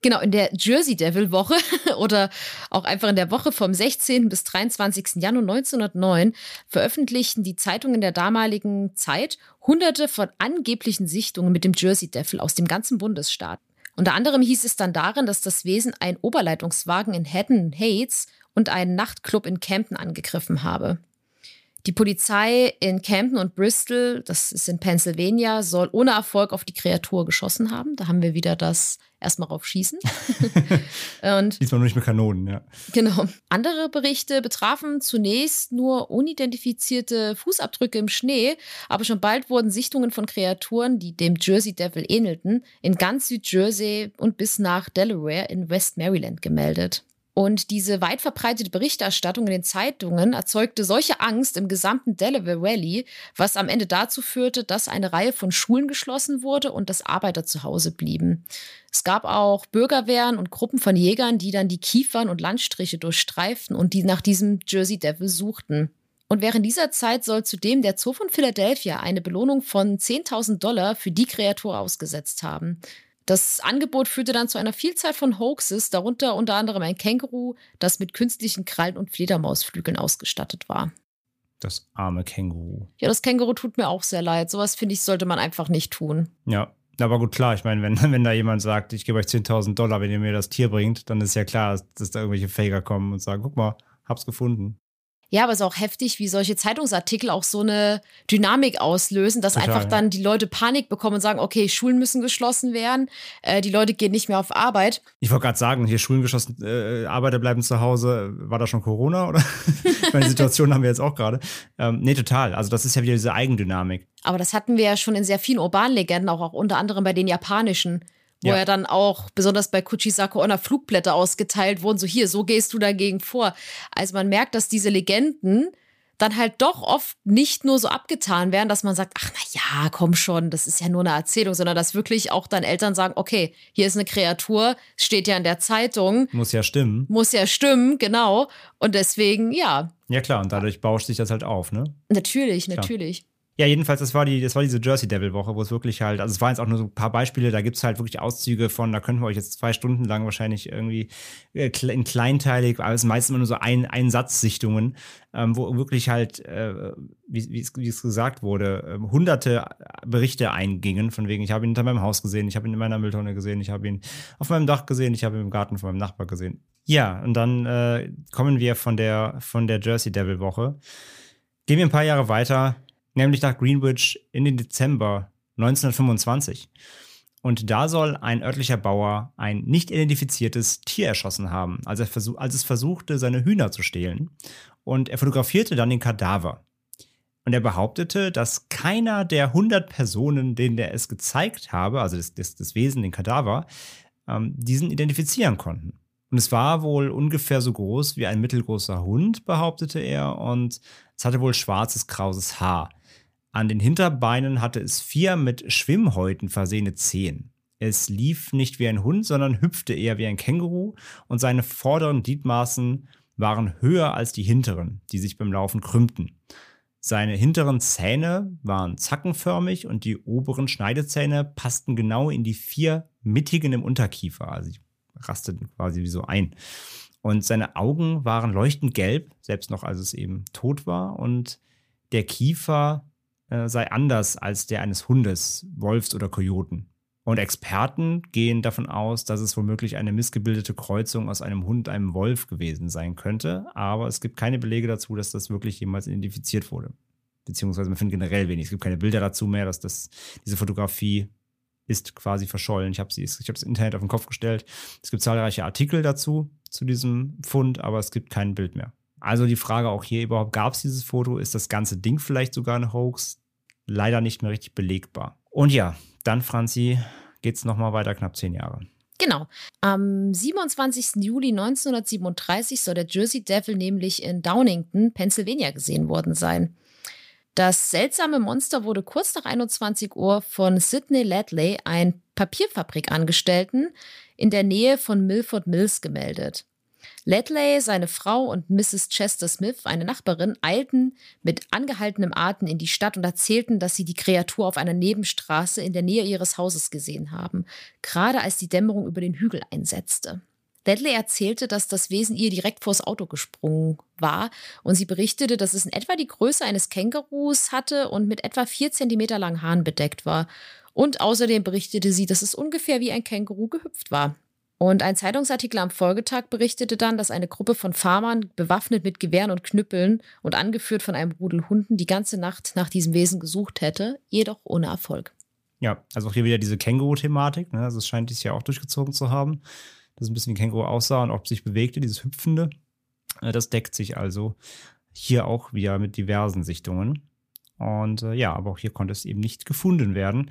Genau, in der Jersey Devil Woche *laughs* oder auch einfach in der Woche vom 16. bis 23. Januar 1909 veröffentlichten die Zeitungen der damaligen Zeit hunderte von angeblichen Sichtungen mit dem Jersey Devil aus dem ganzen Bundesstaat. Unter anderem hieß es dann darin, dass das Wesen einen Oberleitungswagen in Haddon Heights und einen Nachtclub in Campton angegriffen habe. Die Polizei in Campton und Bristol, das ist in Pennsylvania, soll ohne Erfolg auf die Kreatur geschossen haben. Da haben wir wieder das erstmal rauf schießen. *laughs* und
Diesmal nur nicht mit Kanonen, ja.
genau. Andere Berichte betrafen zunächst nur unidentifizierte Fußabdrücke im Schnee, aber schon bald wurden Sichtungen von Kreaturen, die dem Jersey Devil ähnelten, in ganz Südjersey und bis nach Delaware in West Maryland gemeldet. Und diese weit verbreitete Berichterstattung in den Zeitungen erzeugte solche Angst im gesamten Delaware Valley, was am Ende dazu führte, dass eine Reihe von Schulen geschlossen wurde und dass Arbeiter zu Hause blieben. Es gab auch Bürgerwehren und Gruppen von Jägern, die dann die Kiefern und Landstriche durchstreiften und die nach diesem Jersey Devil suchten. Und während dieser Zeit soll zudem der Zoo von Philadelphia eine Belohnung von 10.000 Dollar für die Kreatur ausgesetzt haben. Das Angebot führte dann zu einer Vielzahl von Hoaxes, darunter unter anderem ein Känguru, das mit künstlichen Krallen und Fledermausflügeln ausgestattet war.
Das arme Känguru.
Ja, das Känguru tut mir auch sehr leid. Sowas finde ich, sollte man einfach nicht tun.
Ja, aber gut, klar, ich meine, wenn, *laughs* wenn da jemand sagt, ich gebe euch 10.000 Dollar, wenn ihr mir das Tier bringt, dann ist ja klar, dass, dass da irgendwelche Faker kommen und sagen, guck mal, hab's gefunden.
Ja, aber es ist auch heftig, wie solche Zeitungsartikel auch so eine Dynamik auslösen, dass
Total,
einfach dann die Leute Panik bekommen und sagen, okay, Schulen müssen geschlossen werden, äh, die Leute gehen nicht mehr auf Arbeit.
Ich wollte gerade sagen, hier Schulen geschossen, äh, Arbeiter bleiben zu Hause. War da schon Corona oder? *laughs* meine, die Situation haben wir jetzt auch gerade. Ähm, nee, total. Also das ist ja wieder diese Eigendynamik.
Aber das hatten wir ja schon in sehr vielen urbanen Legenden, auch, auch unter anderem bei den japanischen, wo
Ja.
ja dann auch besonders bei Kuchisako Onna Flugblätter ausgeteilt wurden, so hier, so gehst du dagegen vor. Also man merkt, dass diese Legenden dann halt doch oft nicht nur so abgetan werden, dass man sagt, ach na ja, komm schon, das ist ja nur eine Erzählung, sondern dass wirklich auch dann Eltern sagen, okay, hier ist eine Kreatur, steht ja in der Zeitung,
Muss ja stimmen.
muss ja stimmen, genau. Und deswegen, ja,
Ja klar, und dadurch bauscht sich das halt auf, ne?
natürlich, natürlich.
Ja, jedenfalls, das war die, das war diese Jersey Devil Woche, wo es wirklich halt, also es waren jetzt auch nur so ein paar Beispiele, da gibt es halt wirklich Auszüge von, da könnten wir euch jetzt zwei Stunden lang wahrscheinlich irgendwie äh, in kleinteilig, aber es sind meistens immer nur so ein, ein Satzsichtungen, ähm, wo wirklich halt, äh, wie, es, gesagt wurde, ähm, hunderte Berichte eingingen, von wegen, ich habe ihn hinter meinem Haus gesehen, ich habe ihn in meiner Mülltonne gesehen, ich habe ihn auf meinem Dach gesehen, ich habe ihn im Garten von meinem Nachbar gesehen. Ja, und dann äh, kommen wir von der, von der Jersey Devil Woche. Gehen wir ein paar Jahre weiter, nämlich nach Greenwich in den Dezember 1925. Und da soll ein örtlicher Bauer ein nicht identifiziertes Tier erschossen haben, als, er versuch, als es versuchte, seine Hühner zu stehlen. Und er fotografierte dann den Kadaver. Und er behauptete, dass keiner der 100 Personen, denen er es gezeigt habe, also das, das, das Wesen, den Kadaver, ähm, diesen identifizieren konnten. Und es war wohl ungefähr so groß wie ein mittelgroßer Hund, behauptete er, und es hatte wohl schwarzes, krauses Haar. An den Hinterbeinen hatte es vier mit Schwimmhäuten versehene Zehen. Es lief nicht wie ein Hund, sondern hüpfte eher wie ein Känguru und seine vorderen Gliedmaßen waren höher als die hinteren, die sich beim Laufen krümmten. Seine hinteren Zähne waren zackenförmig und die oberen Schneidezähne passten genau in die vier mittigen im Unterkiefer. Also die rasteten quasi wie so ein. Und seine Augen waren leuchtend gelb, selbst noch als es eben tot war. Und der Kiefer äh, sei anders als der eines Hundes, Wolfs oder Kojoten. Und Experten gehen davon aus, dass es womöglich eine missgebildete Kreuzung aus einem Hund, einem Wolf gewesen sein könnte. Aber es gibt keine Belege dazu, dass das wirklich jemals identifiziert wurde. Beziehungsweise man findet generell wenig. Es gibt keine Bilder dazu mehr, dass das, diese Fotografie ist quasi verschollen. Ich habe ich habe das Internet auf den Kopf gestellt. Es gibt zahlreiche Artikel dazu, zu diesem Fund, aber es gibt kein Bild mehr. Also die Frage auch hier überhaupt, gab es dieses Foto? Ist das ganze Ding vielleicht sogar ein Hoax? Leider nicht mehr richtig belegbar. Und ja, dann, Franzi, geht es nochmal weiter, knapp zehn Jahre.
Genau. Am 27. Juli 1937 soll der Jersey Devil nämlich in Downington, Pennsylvania gesehen worden sein. Das seltsame Monster wurde kurz nach 21 Uhr von Sidney Ladley, ein Papierfabrikangestellten, in der Nähe von Milford Mills gemeldet. Ledley, seine Frau und Mrs. Chester Smith, eine Nachbarin, eilten mit angehaltenem Atem in die Stadt und erzählten, dass sie die Kreatur auf einer Nebenstraße in der Nähe ihres Hauses gesehen haben, gerade als die Dämmerung über den Hügel einsetzte. Ledley erzählte, dass das Wesen ihr direkt vors Auto gesprungen war und sie berichtete, dass es in etwa die Größe eines Kängurus hatte und mit etwa vier Zentimeter langen Haaren bedeckt war. Und außerdem berichtete sie, dass es ungefähr wie ein Känguru gehüpft war. Und ein Zeitungsartikel am Folgetag berichtete dann, dass eine Gruppe von Farmern, bewaffnet mit Gewehren und Knüppeln und angeführt von einem Rudel Hunden, die ganze Nacht nach diesem Wesen gesucht hätte, jedoch ohne Erfolg.
Ja, also auch hier wieder diese Känguru-Thematik. Ne? Also es scheint dies ja auch durchgezogen zu haben, dass ein bisschen wie Känguru aussah und auch sich bewegte, dieses Hüpfende. Äh, das deckt sich also hier auch wieder mit diversen Sichtungen. Und äh, ja, aber auch hier konnte es eben nicht gefunden werden.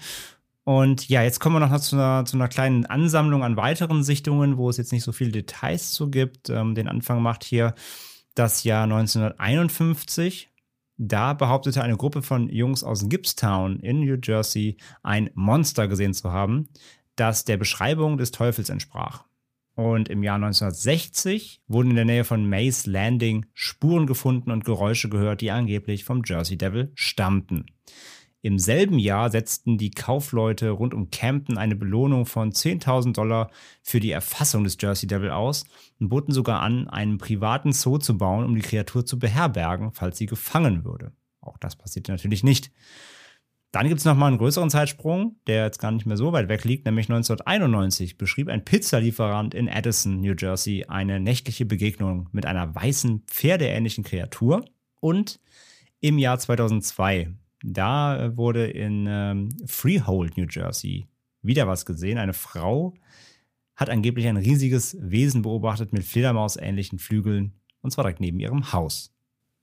Und ja, jetzt kommen wir noch zu einer, zu einer kleinen Ansammlung an weiteren Sichtungen, wo es jetzt nicht so viele Details zu gibt. Ähm, den Anfang macht hier das Jahr 1951. Da behauptete eine Gruppe von Jungs aus Gibbstown in New Jersey ein Monster gesehen zu haben, das der Beschreibung des Teufels entsprach. Und im Jahr 1960 wurden in der Nähe von Mays Landing Spuren gefunden und Geräusche gehört, die angeblich vom Jersey Devil stammten. Im selben Jahr setzten die Kaufleute rund um Camden eine Belohnung von 10.000 Dollar für die Erfassung des Jersey Devil aus und boten sogar an, einen privaten Zoo zu bauen, um die Kreatur zu beherbergen, falls sie gefangen würde. Auch das passierte natürlich nicht. Dann gibt es nochmal einen größeren Zeitsprung, der jetzt gar nicht mehr so weit weg liegt, nämlich 1991 beschrieb ein Pizzalieferant in Addison, New Jersey, eine nächtliche Begegnung mit einer weißen, pferdeähnlichen Kreatur. Und im Jahr 2002 da äh, wurde in ähm, Freehold, New Jersey, wieder was gesehen. Eine Frau hat angeblich ein riesiges Wesen beobachtet mit Fledermausähnlichen Flügeln, und zwar direkt neben ihrem Haus.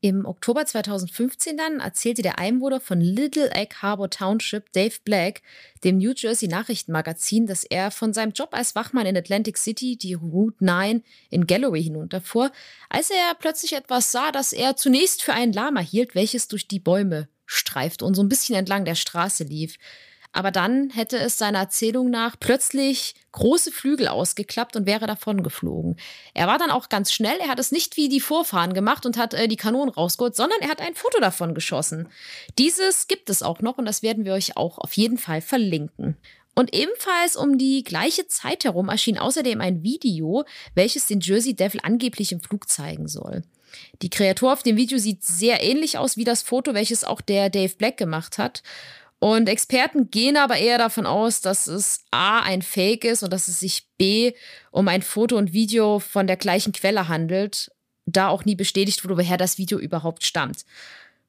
Im Oktober 2015 dann erzählte der Einwohner von Little Egg Harbor Township, Dave Black, dem New Jersey Nachrichtenmagazin, dass er von seinem Job als Wachmann in Atlantic City die Route 9 in Galloway hinunterfuhr, als er plötzlich etwas sah, das er zunächst für einen Lama hielt, welches durch die Bäume streifte und so ein bisschen entlang der Straße lief. Aber dann hätte es seiner Erzählung nach plötzlich große Flügel ausgeklappt und wäre davon geflogen. Er war dann auch ganz schnell. Er hat es nicht wie die Vorfahren gemacht und hat äh, die Kanonen rausgeholt, sondern er hat ein Foto davon geschossen. Dieses gibt es auch noch und das werden wir euch auch auf jeden Fall verlinken. Und ebenfalls um die gleiche Zeit herum erschien außerdem ein Video, welches den Jersey Devil angeblich im Flug zeigen soll. Die Kreatur auf dem Video sieht sehr ähnlich aus wie das Foto, welches auch der Dave Black gemacht hat. Und Experten gehen aber eher davon aus, dass es A ein Fake ist und dass es sich B um ein Foto und Video von der gleichen Quelle handelt, da auch nie bestätigt wurde, woher das Video überhaupt stammt.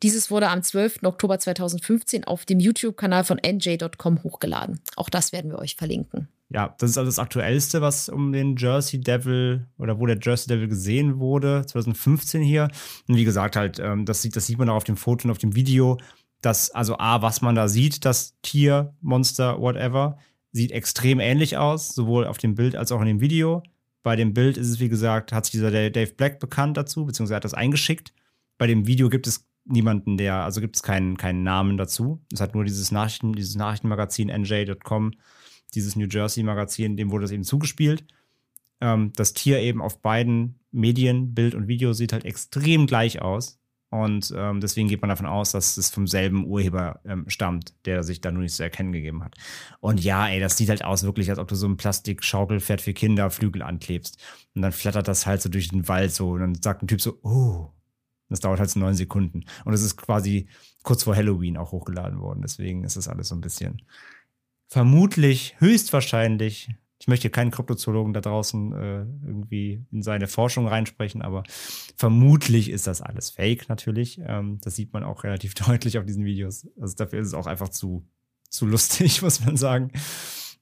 Dieses wurde am 12. Oktober 2015 auf dem YouTube-Kanal von nj.com hochgeladen. Auch das werden wir euch verlinken
ja, das ist also das Aktuellste, was um den Jersey Devil oder wo der Jersey Devil gesehen wurde, 2015 hier. Und wie gesagt, halt, ähm, das, sieht, das sieht man auch auf dem Foto und auf dem Video, dass, also A, was man da sieht, das Tier, Monster, whatever, sieht extrem ähnlich aus, sowohl auf dem Bild als auch in dem Video. Bei dem Bild ist es, wie gesagt, hat sich dieser Dave Black bekannt dazu, beziehungsweise hat das eingeschickt. Bei dem Video gibt es niemanden, der, also gibt es keinen, keinen Namen dazu. Es hat nur dieses Nachrichten, dieses Nachrichtenmagazin nj.com dieses New Jersey Magazin, dem wurde das eben zugespielt. Ähm, das Tier eben auf beiden Medien, Bild und Video, sieht halt extrem gleich aus. Und ähm, deswegen geht man davon aus, dass es vom selben Urheber ähm, stammt, der sich da nur nicht zu erkennen gegeben hat. Und ja, ey, das sieht halt aus wirklich, als ob du so ein Plastikschaukelpferd für Kinder Flügel anklebst. Und dann flattert das halt so durch den Wald so. Und dann sagt ein Typ so, oh. Das dauert halt so neun Sekunden. Und es ist quasi kurz vor Halloween auch hochgeladen worden. Deswegen ist das alles so ein bisschen vermutlich, höchstwahrscheinlich ich möchte keinen Kryptozoologen da draußen äh, irgendwie in seine Forschung reinsprechen, aber vermutlich ist das alles Fake natürlich. Ähm, das sieht man auch relativ *laughs* deutlich auf diesen Videos. Also dafür ist es auch einfach zu, zu lustig, *laughs* muss man sagen.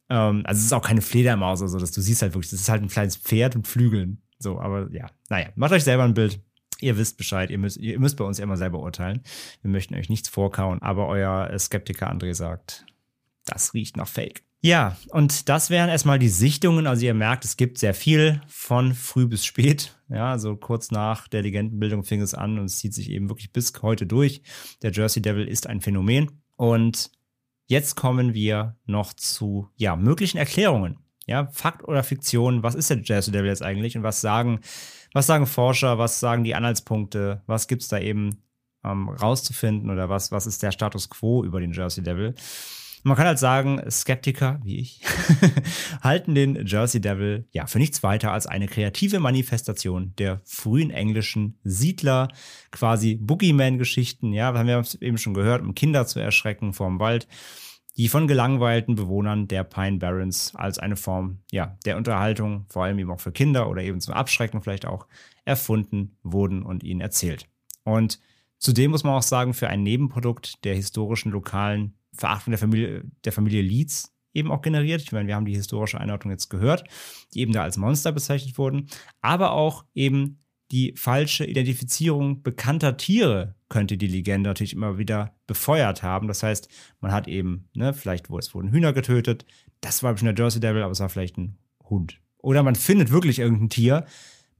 Ähm, also es ist auch keine Fledermaus oder so, dass du siehst halt wirklich, das ist halt ein kleines Pferd mit Flügeln. So, aber ja, naja, macht euch selber ein Bild. Ihr wisst Bescheid, ihr müsst, ihr müsst bei uns ja immer selber urteilen. Wir möchten euch nichts vorkauen, aber euer Skeptiker André sagt, das riecht nach Fake. Ja, und das wären erstmal die Sichtungen. Also ihr merkt, es gibt sehr viel von früh bis spät. Ja, also kurz nach der Legendenbildung fing es an und es zieht sich eben wirklich bis heute durch. Der Jersey Devil ist ein Phänomen. Und jetzt kommen wir noch zu, ja, möglichen Erklärungen. Ja, Fakt oder Fiktion, was ist der Jersey Devil jetzt eigentlich und was sagen, was sagen Forscher, was sagen die Anhaltspunkte, was gibt es da eben ähm, rauszufinden oder was, was ist der Status quo über den Jersey Devil? man kann halt sagen, Skeptiker wie ich *laughs* halten den Jersey Devil ja für nichts weiter als eine kreative Manifestation der frühen englischen Siedler, quasi Boogeyman-Geschichten. Ja, haben wir eben schon gehört, um Kinder zu erschrecken vorm Wald, die von gelangweilten Bewohnern der Pine Barrens als eine Form ja, der Unterhaltung, vor allem eben auch für Kinder oder eben zum Abschrecken vielleicht auch, erfunden wurden und ihnen erzählt. Und Zudem muss man auch sagen, für ein Nebenprodukt der historischen lokalen Verachtung der Familie, der Familie Leeds eben auch generiert. Ich meine, wir haben die historische Einordnung jetzt gehört, die eben da als Monster bezeichnet wurden, aber auch eben die falsche Identifizierung bekannter Tiere könnte die Legende natürlich immer wieder befeuert haben. Das heißt, man hat eben, ne, vielleicht wo es wurden Hühner getötet, das war bestimmt der Jersey Devil, aber es war vielleicht ein Hund. Oder man findet wirklich irgendein Tier,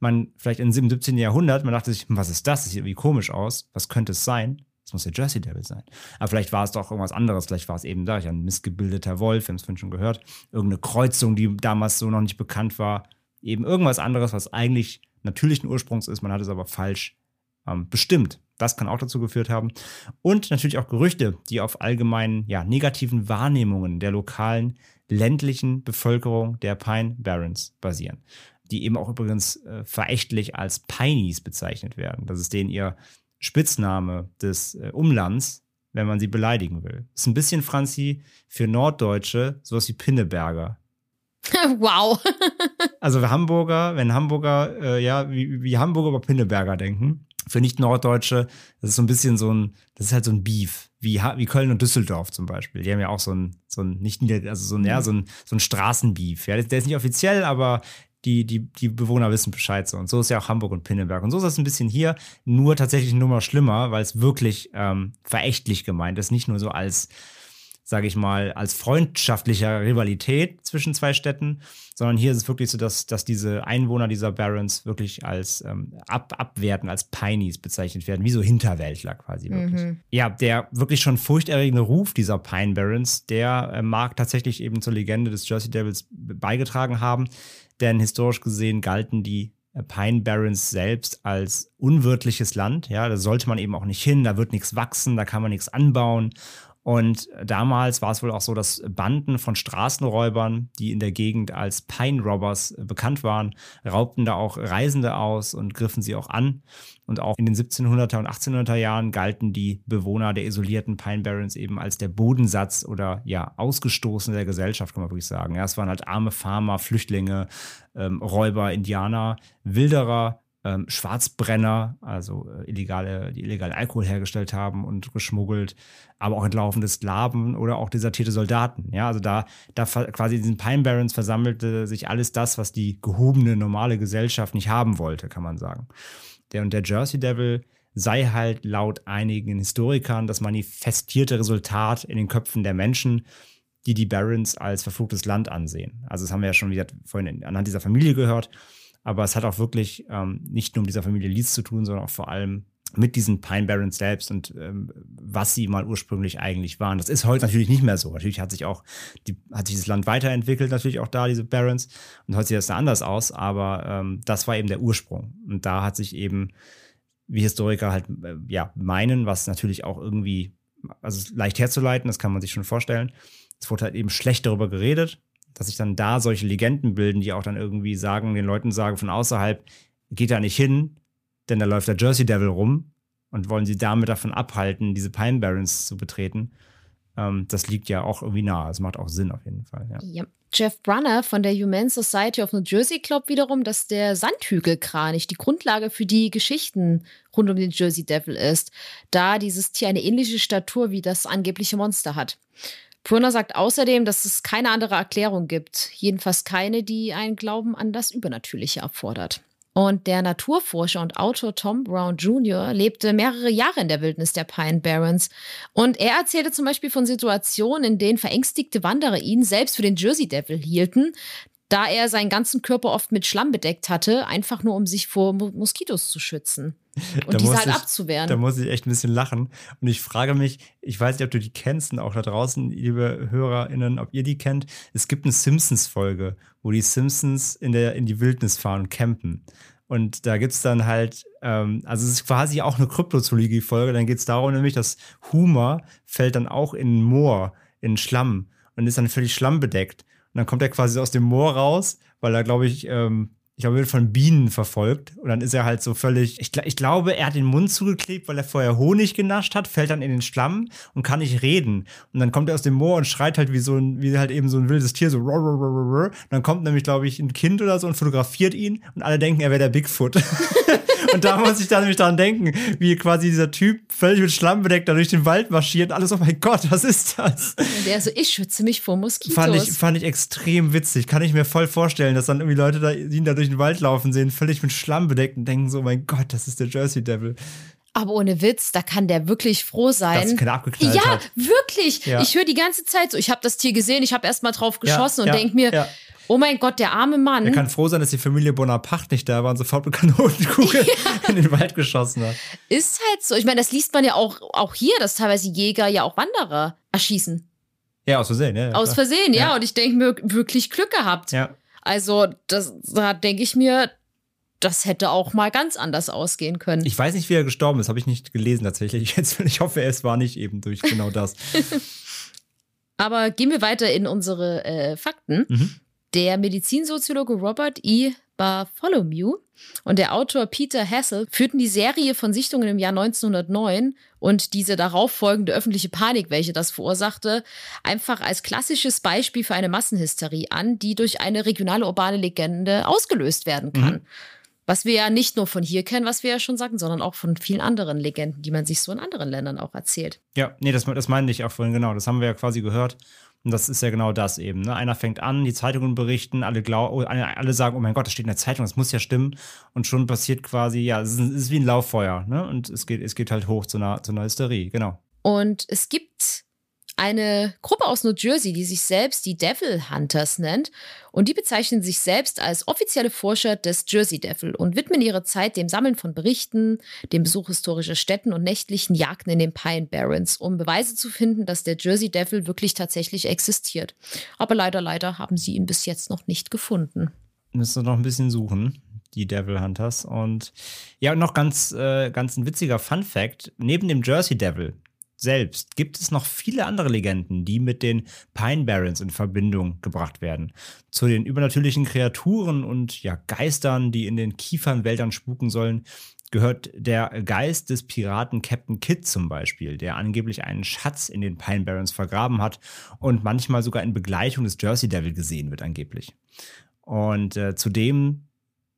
man vielleicht im 17. Jahrhundert, man dachte sich, hm, was ist das? Das sieht irgendwie komisch aus. Was könnte es sein? Das muss der Jersey Devil sein. Aber vielleicht war es doch irgendwas anderes. Vielleicht war es eben da, ein missgebildeter Wolf, wir haben es vorhin schon gehört. Irgendeine Kreuzung, die damals so noch nicht bekannt war. Eben irgendwas anderes, was eigentlich natürlichen Ursprungs ist. Man hat es aber falsch ähm, bestimmt. Das kann auch dazu geführt haben. Und natürlich auch Gerüchte, die auf allgemeinen, ja, negativen Wahrnehmungen der lokalen ländlichen Bevölkerung der Pine Barrens basieren. Die eben auch übrigens äh, verächtlich als Pineys bezeichnet werden. Das ist denen ihr Spitzname des äh, Umlands, wenn man sie beleidigen will. Ist ein bisschen, Franzi, für Norddeutsche sowas wie Pinneberger. *laughs*
wow. *laughs*
also Hamburger, wenn Hamburger, äh, ja, wie, wie Hamburger über Pinneberger denken, für Nicht-Norddeutsche, das ist so ein bisschen so ein, das ist halt so ein Beef, wie, wie Köln und Düsseldorf zum Beispiel. Die haben ja auch so ein, so ein, nicht also so ein, ja, so ein, so ein Straßenbeef. Ja, der ist nicht offiziell, aber die, die, die Bewohner wissen Bescheid so. Und so ist ja auch Hamburg und Pinneberg. Und so ist das ein bisschen hier, nur tatsächlich nur mal schlimmer, weil es wirklich ähm, verächtlich gemeint ist. Nicht nur so als, sage ich mal, als freundschaftlicher Rivalität zwischen zwei Städten, sondern hier ist es wirklich so, dass, dass diese Einwohner dieser Barons wirklich als ähm, ab, abwerten, als Pineys bezeichnet werden, wie so Hinterwäldler quasi wirklich. Mhm. Ja, der wirklich schon furchterregende Ruf dieser Pine Barons, der äh, mag tatsächlich eben zur Legende des Jersey Devils beigetragen haben denn historisch gesehen galten die Pine Barrens selbst als unwirtliches Land. Ja, da sollte man eben auch nicht hin, da wird nichts wachsen, da kann man nichts anbauen. Und damals war es wohl auch so, dass Banden von Straßenräubern, die in der Gegend als Pine Robbers bekannt waren, raubten da auch Reisende aus und griffen sie auch an. Und auch in den 1700er und 1800er Jahren galten die Bewohner der isolierten Pine Barrens eben als der Bodensatz oder ja, Ausgestoßene der Gesellschaft, kann man wirklich sagen. Ja, es waren halt arme Farmer, Flüchtlinge, ähm, Räuber, Indianer, Wilderer, ähm, Schwarzbrenner, also äh, illegale, die illegal Alkohol hergestellt haben und geschmuggelt, aber auch entlaufende Sklaven oder auch desertierte Soldaten. Ja, also da, da quasi in diesen Pine Barrens versammelte sich alles das, was die gehobene normale Gesellschaft nicht haben wollte, kann man sagen. Der und der Jersey Devil sei halt laut einigen Historikern das manifestierte Resultat in den Köpfen der Menschen, die die Barons als verfluchtes Land ansehen. Also das haben wir ja schon wieder vorhin anhand dieser Familie gehört. Aber es hat auch wirklich ähm, nicht nur mit dieser Familie Leeds zu tun, sondern auch vor allem mit diesen Pine Barrens selbst und ähm, was sie mal ursprünglich eigentlich waren. Das ist heute natürlich nicht mehr so. Natürlich hat sich auch die, hat sich das Land weiterentwickelt, natürlich auch da, diese Barrens. Und heute sieht das da anders aus, aber ähm, das war eben der Ursprung. Und da hat sich eben wie Historiker halt äh, ja meinen, was natürlich auch irgendwie, also leicht herzuleiten, das kann man sich schon vorstellen. Es wurde halt eben schlecht darüber geredet, dass sich dann da solche Legenden bilden, die auch dann irgendwie sagen, den Leuten sagen von außerhalb, geht da nicht hin, denn da läuft der Jersey Devil rum und wollen sie damit davon abhalten, diese Pine Barrens zu betreten. Ähm, das liegt ja auch irgendwie nahe. Das macht auch Sinn auf jeden Fall. Ja.
Ja. Jeff Brunner von der Humane Society of New Jersey glaubt wiederum, dass der Sandhügelkranich die Grundlage für die Geschichten rund um den Jersey Devil ist, da dieses Tier eine ähnliche Statur wie das angebliche Monster hat. Brunner sagt außerdem, dass es keine andere Erklärung gibt, jedenfalls keine, die einen Glauben an das Übernatürliche erfordert. Und der Naturforscher und Autor Tom Brown Jr. lebte mehrere Jahre in der Wildnis der Pine Barrens. Und er erzählte zum Beispiel von Situationen, in denen verängstigte Wanderer ihn selbst für den Jersey Devil hielten, da er seinen ganzen Körper oft mit Schlamm bedeckt hatte, einfach nur um sich vor Mo Moskitos zu schützen *laughs* und
Da
diese halt
ich-
abzuwehren.
Da muss ich echt ein bisschen lachen. Und ich frage mich, ich weiß nicht, ob du die kennst und auch da draußen, liebe HörerInnen, ob ihr die kennt. Es gibt eine Simpsons-Folge, wo die Simpsons in, der, in die Wildnis fahren und campen. Und da gibt's dann halt, ähm, also es ist quasi auch eine Kryptozoologie-Folge. Dann geht's darum nämlich, dass Humor fällt dann auch in Moor, in Schlamm und ist dann völlig schlammbedeckt. Dann kommt er quasi aus dem Moor raus, weil er, glaube ich, ähm, ich glaube, er wird von Bienen verfolgt. Und dann ist er halt so völlig. Ich, ich glaube, er hat den Mund zugeklebt, weil er vorher Honig genascht hat, fällt dann in den Schlamm und kann nicht reden. Und dann kommt er aus dem Moor und schreit halt wie so ein, wie halt eben so ein wildes Tier, so. Und dann kommt nämlich, glaube ich, ein Kind oder so und fotografiert ihn und alle denken, er wäre der Bigfoot. *laughs* und da muss ich dann nämlich dran denken, wie quasi dieser Typ völlig mit Schlamm bedeckt da durch den Wald marschiert. Alles, oh mein Gott, was ist das?
Und der so, ich schütze mich vor Moskitos.
Fand ich, fand ich extrem witzig. Kann ich mir voll vorstellen, dass dann irgendwie Leute da, die ihn da durch den Wald laufen sehen, völlig mit Schlamm bedeckt und denken so, mein Gott, das ist der Jersey Devil.
Aber ohne Witz, da kann der wirklich froh sein.
Dass keiner abgeknallt
ja,
hat.
wirklich.
Ja.
Ich höre die ganze Zeit so, ich habe das Tier gesehen, ich habe erst mal drauf geschossen
ja,
und denk mir,
ja.
Oh mein Gott, der arme Mann.
Er kann froh sein, dass die Familie Bonaparte nicht da war und sofort mit Kanonenkugel *laughs* in den Wald geschossen hat.
Ist halt so. Ich meine, das liest man ja auch, auch hier, dass teilweise Jäger ja auch Wanderer erschießen.
Ja, aus Versehen, ja. ja,
Aus. Versehen, ja.
Ja.
Und ich denke mir, wirklich Glück gehabt.
Ja.
Also, das, da denke ich mir, das hätte auch mal ganz anders ausgehen können.
Ich weiß nicht, wie er gestorben ist, habe ich nicht gelesen tatsächlich. *laughs* Jetzt, ich hoffe, es war nicht eben durch genau das. *laughs*
Aber gehen wir weiter in unsere äh, Fakten.
Mhm.
Der Medizinsoziologe Robert E. Bartholomew und der Autor Peter Hassel führten die Serie von Sichtungen im Jahr 1909 und diese darauf folgende öffentliche Panik, welche das verursachte, einfach als klassisches Beispiel für eine Massenhysterie an, die durch eine regionale urbane Legende ausgelöst werden kann. Was wir ja nicht nur von hier kennen, was wir ja schon sagten, sondern auch von vielen anderen Legenden, die man sich so in anderen Ländern auch erzählt.
Ja, nee, das, das meinte ich auch vorhin, genau. Das haben wir ja quasi gehört. Und das ist ja genau das eben. Ne? Einer fängt an, die Zeitungen berichten, alle, glaub, oh, alle sagen, oh mein Gott, das steht in der Zeitung, das muss ja stimmen. Und schon passiert quasi, ja, es ist, es ist wie ein Lauffeuer. Ne? Und es geht, es geht halt hoch zu einer, zu einer Hysterie, genau.
Und es gibt eine Gruppe aus New Jersey, die sich selbst die Devil Hunters nennt. Und die bezeichnen sich selbst als offizielle Forscher des Jersey Devil und widmen ihre Zeit dem Sammeln von Berichten, dem Besuch historischer Städten und nächtlichen Jagden in den Pine Barrens, um Beweise zu finden, dass der Jersey Devil wirklich tatsächlich existiert. Aber leider, leider haben sie ihn bis jetzt noch nicht gefunden.
Müssen wir noch ein bisschen suchen, die Devil Hunters. Und ja, noch ganz, äh, ganz ein witziger Fun Fact: Neben dem Jersey Devil selbst gibt es noch viele andere Legenden, die mit den Pine Barrens in Verbindung gebracht werden. Zu den übernatürlichen Kreaturen und ja, Geistern, die in den Kiefernwäldern spuken sollen, gehört der Geist des Piraten Captain Kidd zum Beispiel, der angeblich einen Schatz in den Pine Barrens vergraben hat und manchmal sogar in Begleitung des Jersey Devil gesehen wird, angeblich. Und äh, zudem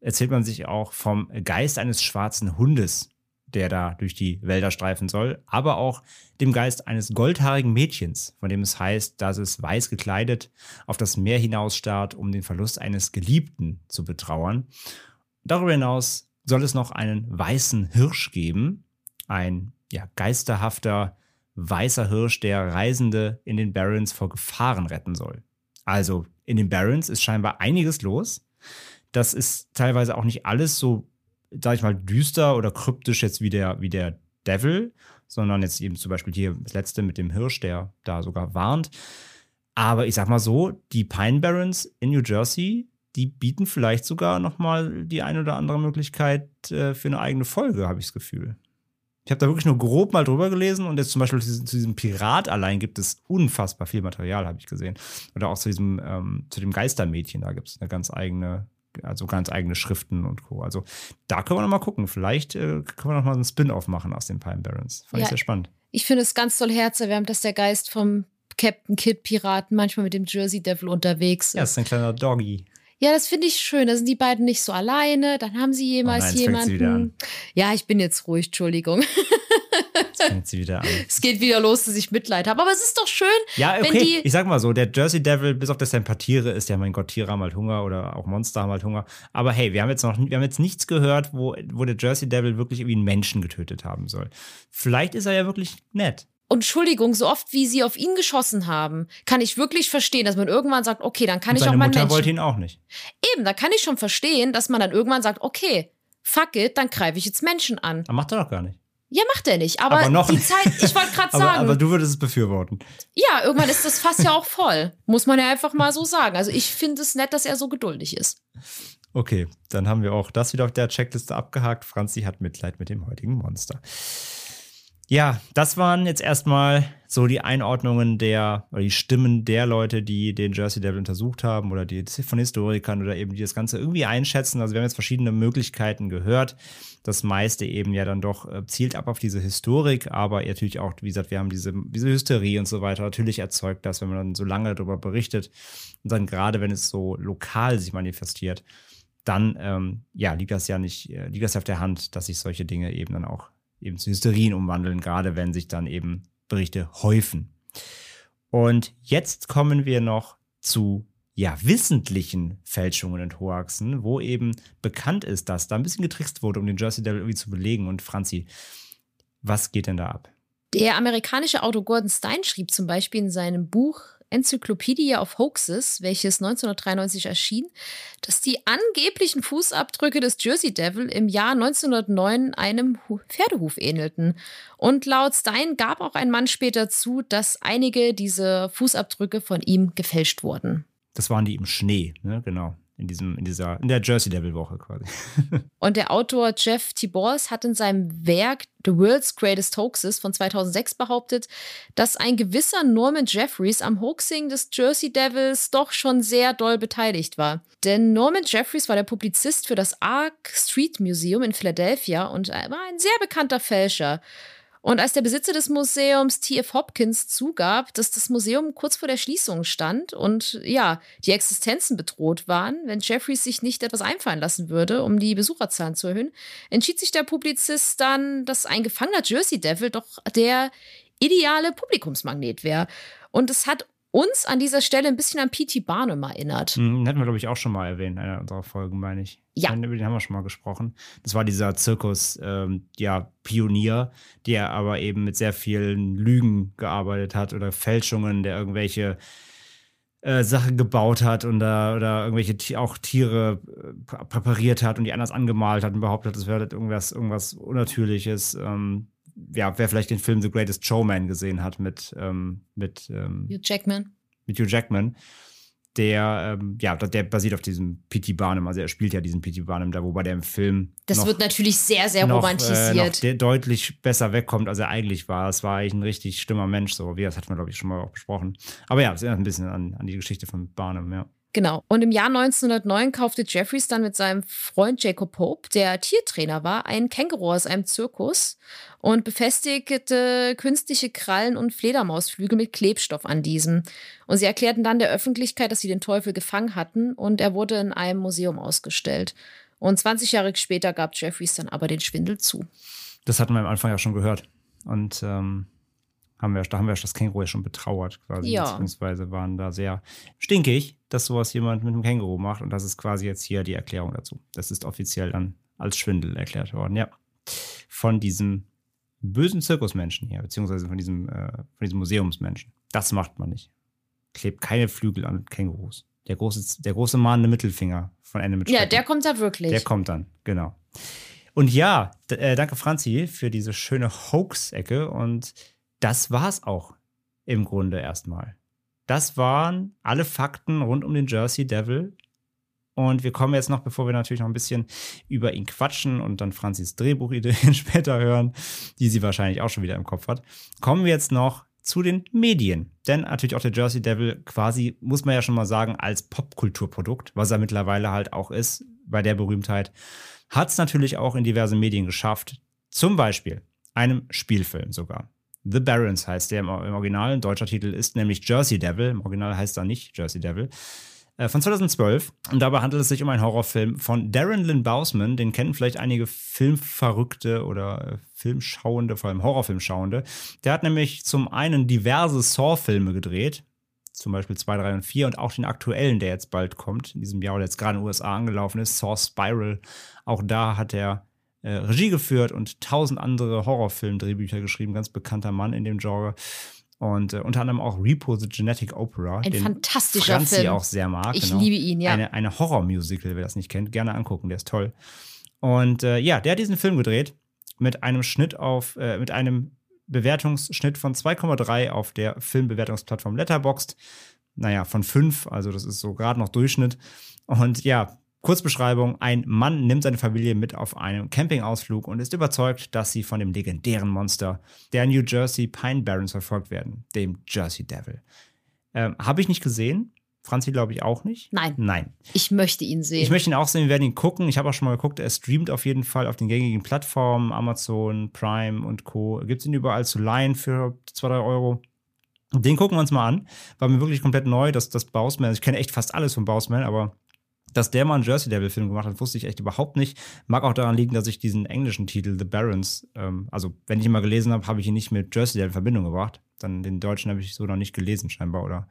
erzählt man sich auch vom Geist eines schwarzen Hundes, der da durch die Wälder streifen soll, aber auch dem Geist eines goldhaarigen Mädchens, von dem es heißt, dass es weiß gekleidet auf das Meer hinausstarrt, um den Verlust eines Geliebten zu betrauern. Darüber hinaus soll es noch einen weißen Hirsch geben, ein ja, geisterhafter weißer Hirsch, der Reisende in den Barrens vor Gefahren retten soll. Also in den Barrens ist scheinbar einiges los. Das ist teilweise auch nicht alles so, sag ich mal, düster oder kryptisch jetzt wie der, wie der Devil, sondern jetzt eben zum Beispiel hier das letzte mit dem Hirsch, der da sogar warnt. Aber ich sag mal so, die Pine Barrens in New Jersey die bieten vielleicht sogar noch mal die ein oder andere Möglichkeit äh, für eine eigene Folge, habe ich das Gefühl. Ich habe da wirklich nur grob mal drüber gelesen und jetzt zum Beispiel zu diesem, zu diesem Pirat allein gibt es unfassbar viel Material, habe ich gesehen. Oder auch zu diesem, ähm, zu dem Geistermädchen, da gibt es eine ganz eigene, also ganz eigene Schriften und Co. Also da können wir noch mal gucken. Vielleicht äh, können wir noch mal einen Spin-off machen aus den Pine Barrens. Fand
Ja.
ich sehr spannend.
Ich finde es ganz toll herzerwärmend, dass der Geist vom Captain Kid Piraten manchmal mit dem Jersey Devil unterwegs
Ja,
ist.
ist ein kleiner Doggy.
Ja, das finde ich schön. Da sind die beiden nicht so alleine. Dann haben sie jemals
Oh nein, jetzt fängt sie wieder
jemanden. Ja, ich bin jetzt ruhig, Entschuldigung. *laughs*
Jetzt fängt sie wieder an.
Es geht wieder los, dass ich Mitleid habe. Aber es ist doch schön,
Ja,
wenn
okay.
die.
Ich sag mal so, der Jersey Devil, bis auf das er ein paar Tiere ist, ja, mein Gott, Tiere haben halt Hunger oder auch Monster haben halt Hunger. Aber hey, wir haben jetzt noch, wir haben jetzt nichts gehört, wo, wo der Jersey Devil wirklich irgendwie einen Menschen getötet haben soll. Vielleicht ist er ja wirklich nett.
Und Entschuldigung, so oft wie sie auf ihn geschossen haben, kann ich wirklich verstehen, dass man irgendwann sagt, okay, dann kann
Und
ich auch mal
Mutter
Menschen.
wollte ihn auch nicht.
Eben, da kann ich schon verstehen, dass man dann irgendwann sagt, okay, fuck it, dann greife ich jetzt Menschen an.
Aber macht er doch gar nicht.
Ja, macht er nicht. Aber,
Aber noch
die
nicht.
Zeit, ich wollte gerade *laughs*
Aber,
sagen,
aber du würdest es befürworten.
ja, irgendwann ist das Fass ja auch voll. Muss man ja einfach mal so sagen. Also ich finde es nett, dass er so geduldig ist.
Okay, dann haben wir auch das wieder auf der Checkliste abgehakt. Franzi hat Mitleid mit dem heutigen Monster. Ja, das waren jetzt erstmal so die Einordnungen der, oder die Stimmen der Leute, die den Jersey Devil untersucht haben oder die von Historikern oder eben die das Ganze irgendwie einschätzen. Also wir haben jetzt verschiedene Möglichkeiten gehört. Das meiste eben ja dann doch äh, zielt ab auf diese Historik, aber natürlich auch, wie gesagt, wir haben diese, diese Hysterie und so weiter. Natürlich erzeugt das, wenn man dann so lange darüber berichtet und dann gerade, wenn es so lokal sich manifestiert, dann ähm, ja, liegt das ja nicht, äh, liegt das ja auf der Hand, dass sich solche Dinge eben dann auch eben zu Hysterien umwandeln, gerade wenn sich dann eben Berichte häufen. Und jetzt kommen wir noch zu ja, wissentlichen Fälschungen und Hoaxen, wo eben bekannt ist, dass da ein bisschen getrickst wurde, um den Jersey Devil irgendwie zu belegen. Und Franzi, was geht denn da ab?
Der amerikanische Autor Gordon Stein schrieb zum Beispiel in seinem Buch Encyclopedia of Hoaxes, welches 1993 erschien, dass die angeblichen Fußabdrücke des Jersey Devil im Jahr 1909 einem Hu- Pferdehuf ähnelten. Und laut Stein gab auch ein Mann später zu, dass einige dieser Fußabdrücke von ihm gefälscht wurden.
Das waren die im Schnee, ne? Genau. In diesem, in dieser, in der Jersey Devil Woche quasi. *laughs*
Und der Autor Jeff Tibors hat in seinem Werk The World's Greatest Hoaxes von 2006 behauptet, dass ein gewisser Norman Jeffries am Hoaxing des Jersey Devils doch schon sehr doll beteiligt war. Denn Norman Jeffries war der Publizist für das Ark Street Museum in Philadelphia und war ein sehr bekannter Fälscher. Und als der Besitzer des Museums T.F. Hopkins zugab, dass das Museum kurz vor der Schließung stand und ja, die Existenzen bedroht waren, wenn Jeffries sich nicht etwas einfallen lassen würde, um die Besucherzahlen zu erhöhen, entschied sich der Publizist dann, dass ein gefangener Jersey Devil doch der ideale Publikumsmagnet wäre. Und es hat uns an dieser Stelle ein bisschen an P.T. Barnum erinnert.
Hm, Den hatten wir, glaube ich, auch schon mal erwähnt in einer unserer Folgen, meine ich.
Ja.
Über den haben wir schon mal gesprochen. Das war dieser Zirkus, ähm, ja, Pionier, der aber eben mit sehr vielen Lügen gearbeitet hat oder Fälschungen, der irgendwelche äh, Sachen gebaut hat und da oder irgendwelche auch Tiere äh, prä- präpariert hat und die anders angemalt hat und behauptet, das wäre irgendwas, irgendwas Unnatürliches. Ähm, ja, wer vielleicht den Film The Greatest Showman gesehen hat mit, ähm, mit ähm,
Hugh Jackman.
mit Hugh Jackman. Der, ähm, ja, der basiert auf diesem P.T. Barnum. Also er spielt ja diesen P.T. Barnum da, wobei der im Film
Das
noch,
wird natürlich sehr, sehr
noch, Äh, noch
romantisiert.
de deutlich besser wegkommt, als er eigentlich war. Es war eigentlich ein richtig stimmer Mensch, so wie das hatten wir, glaube ich, schon mal auch besprochen. Aber ja, es erinnert ein bisschen an, an die Geschichte von Barnum, ja.
Genau. Und im Jahr 1909 kaufte Jeffries dann mit seinem Freund Jacob Pope, der Tiertrainer war, ein Känguru aus einem Zirkus und befestigte künstliche Krallen und Fledermausflügel mit Klebstoff an diesem. Und sie erklärten dann der Öffentlichkeit, dass sie den Teufel gefangen hatten und er wurde in einem Museum ausgestellt. Und 20 Jahre später gab Jeffries dann aber den Schwindel zu.
Das hatten wir am Anfang ja schon gehört. Und ähm, haben wir, da haben wir das Känguru ja schon betrauert quasi.
Ja.
Beziehungsweise waren da sehr stinkig, dass sowas jemand mit einem Känguru macht. Und das ist quasi jetzt hier die Erklärung dazu. Das ist offiziell dann als Schwindel erklärt worden, ja. Von diesem bösen Zirkusmenschen hier, beziehungsweise von diesem, äh, von diesem Museumsmenschen. Das macht man nicht. Klebt keine Flügel an Kängurus. Der große, der große mahnende Mittelfinger von Ende mit
Ja, der kommt da wirklich.
Der kommt dann, genau. Und ja, äh, danke Franzi für diese schöne Hoax-Ecke. Und das war's auch im Grunde erstmal. Das waren alle Fakten rund um den Jersey Devil. Und wir kommen jetzt noch, bevor wir natürlich noch ein bisschen über ihn quatschen und dann Franzis Drehbuchideen *laughs* später hören, die sie wahrscheinlich auch schon wieder im Kopf hat, kommen wir jetzt noch zu den Medien. Denn natürlich auch der Jersey Devil quasi, muss man ja schon mal sagen, als Popkulturprodukt, was er mittlerweile halt auch ist, bei der Berühmtheit, hat es natürlich auch in diverse Medien geschafft. Zum Beispiel einem Spielfilm sogar. The Barons heißt der im Original. Ein deutscher Titel ist nämlich Jersey Devil. Im Original heißt er nicht Jersey Devil. Äh, von 2012. Und dabei handelt es sich um einen Horrorfilm von Darren Lynn Bausman. Den kennen vielleicht einige Filmverrückte oder äh, Filmschauende, vor allem Horrorfilmschauende. Der hat nämlich zum einen diverse Saw-Filme gedreht. Zum Beispiel 2, 3 und 4 und auch den aktuellen, der jetzt bald kommt, in diesem Jahr oder jetzt gerade in den USA angelaufen ist, Saw Spiral. Auch da hat er äh, Regie geführt und tausend andere Horrorfilm-Drehbücher geschrieben, ganz bekannter Mann in dem Genre. Und äh, unter anderem auch Repo the Genetic Opera.
Ein
den
fantastischer
Franzi
Film.
auch sehr mag.
Ich
genau.
liebe ihn, ja.
Eine, eine Horror-Musical, wer das nicht kennt, gerne angucken, der ist toll. Und äh, ja, der hat diesen Film gedreht mit einem Schnitt auf, äh, mit einem Bewertungsschnitt von 2,3 auf der Filmbewertungsplattform Letterboxd. Naja, von 5, also das ist so gerade noch Durchschnitt. Und ja, Kurzbeschreibung: Ein Mann nimmt seine Familie mit auf einen Campingausflug und ist überzeugt, dass sie von dem legendären Monster der New Jersey Pine Barrens verfolgt werden, dem Jersey Devil. Ähm, Habe ich nicht gesehen. Franzi glaube ich auch nicht.
Nein.
Nein.
Ich möchte ihn sehen.
Ich möchte ihn auch sehen, wir werden ihn gucken. Ich habe auch schon mal geguckt, er streamt auf jeden Fall auf den gängigen Plattformen, Amazon, Prime und Co. Gibt es ihn überall zu leihen für 2, 3 Euro. Den gucken wir uns mal an. War mir wirklich komplett neu, dass das Bausman, ich kenne echt fast alles von Bausman, aber dass der mal einen Jersey Devil Film gemacht hat, wusste ich echt überhaupt nicht. Mag auch daran liegen, dass ich diesen englischen Titel The Barons, ähm, also wenn ich ihn mal gelesen habe, habe ich ihn nicht mit Jersey Devil in Verbindung gebracht. Dann den deutschen habe ich so noch nicht gelesen scheinbar oder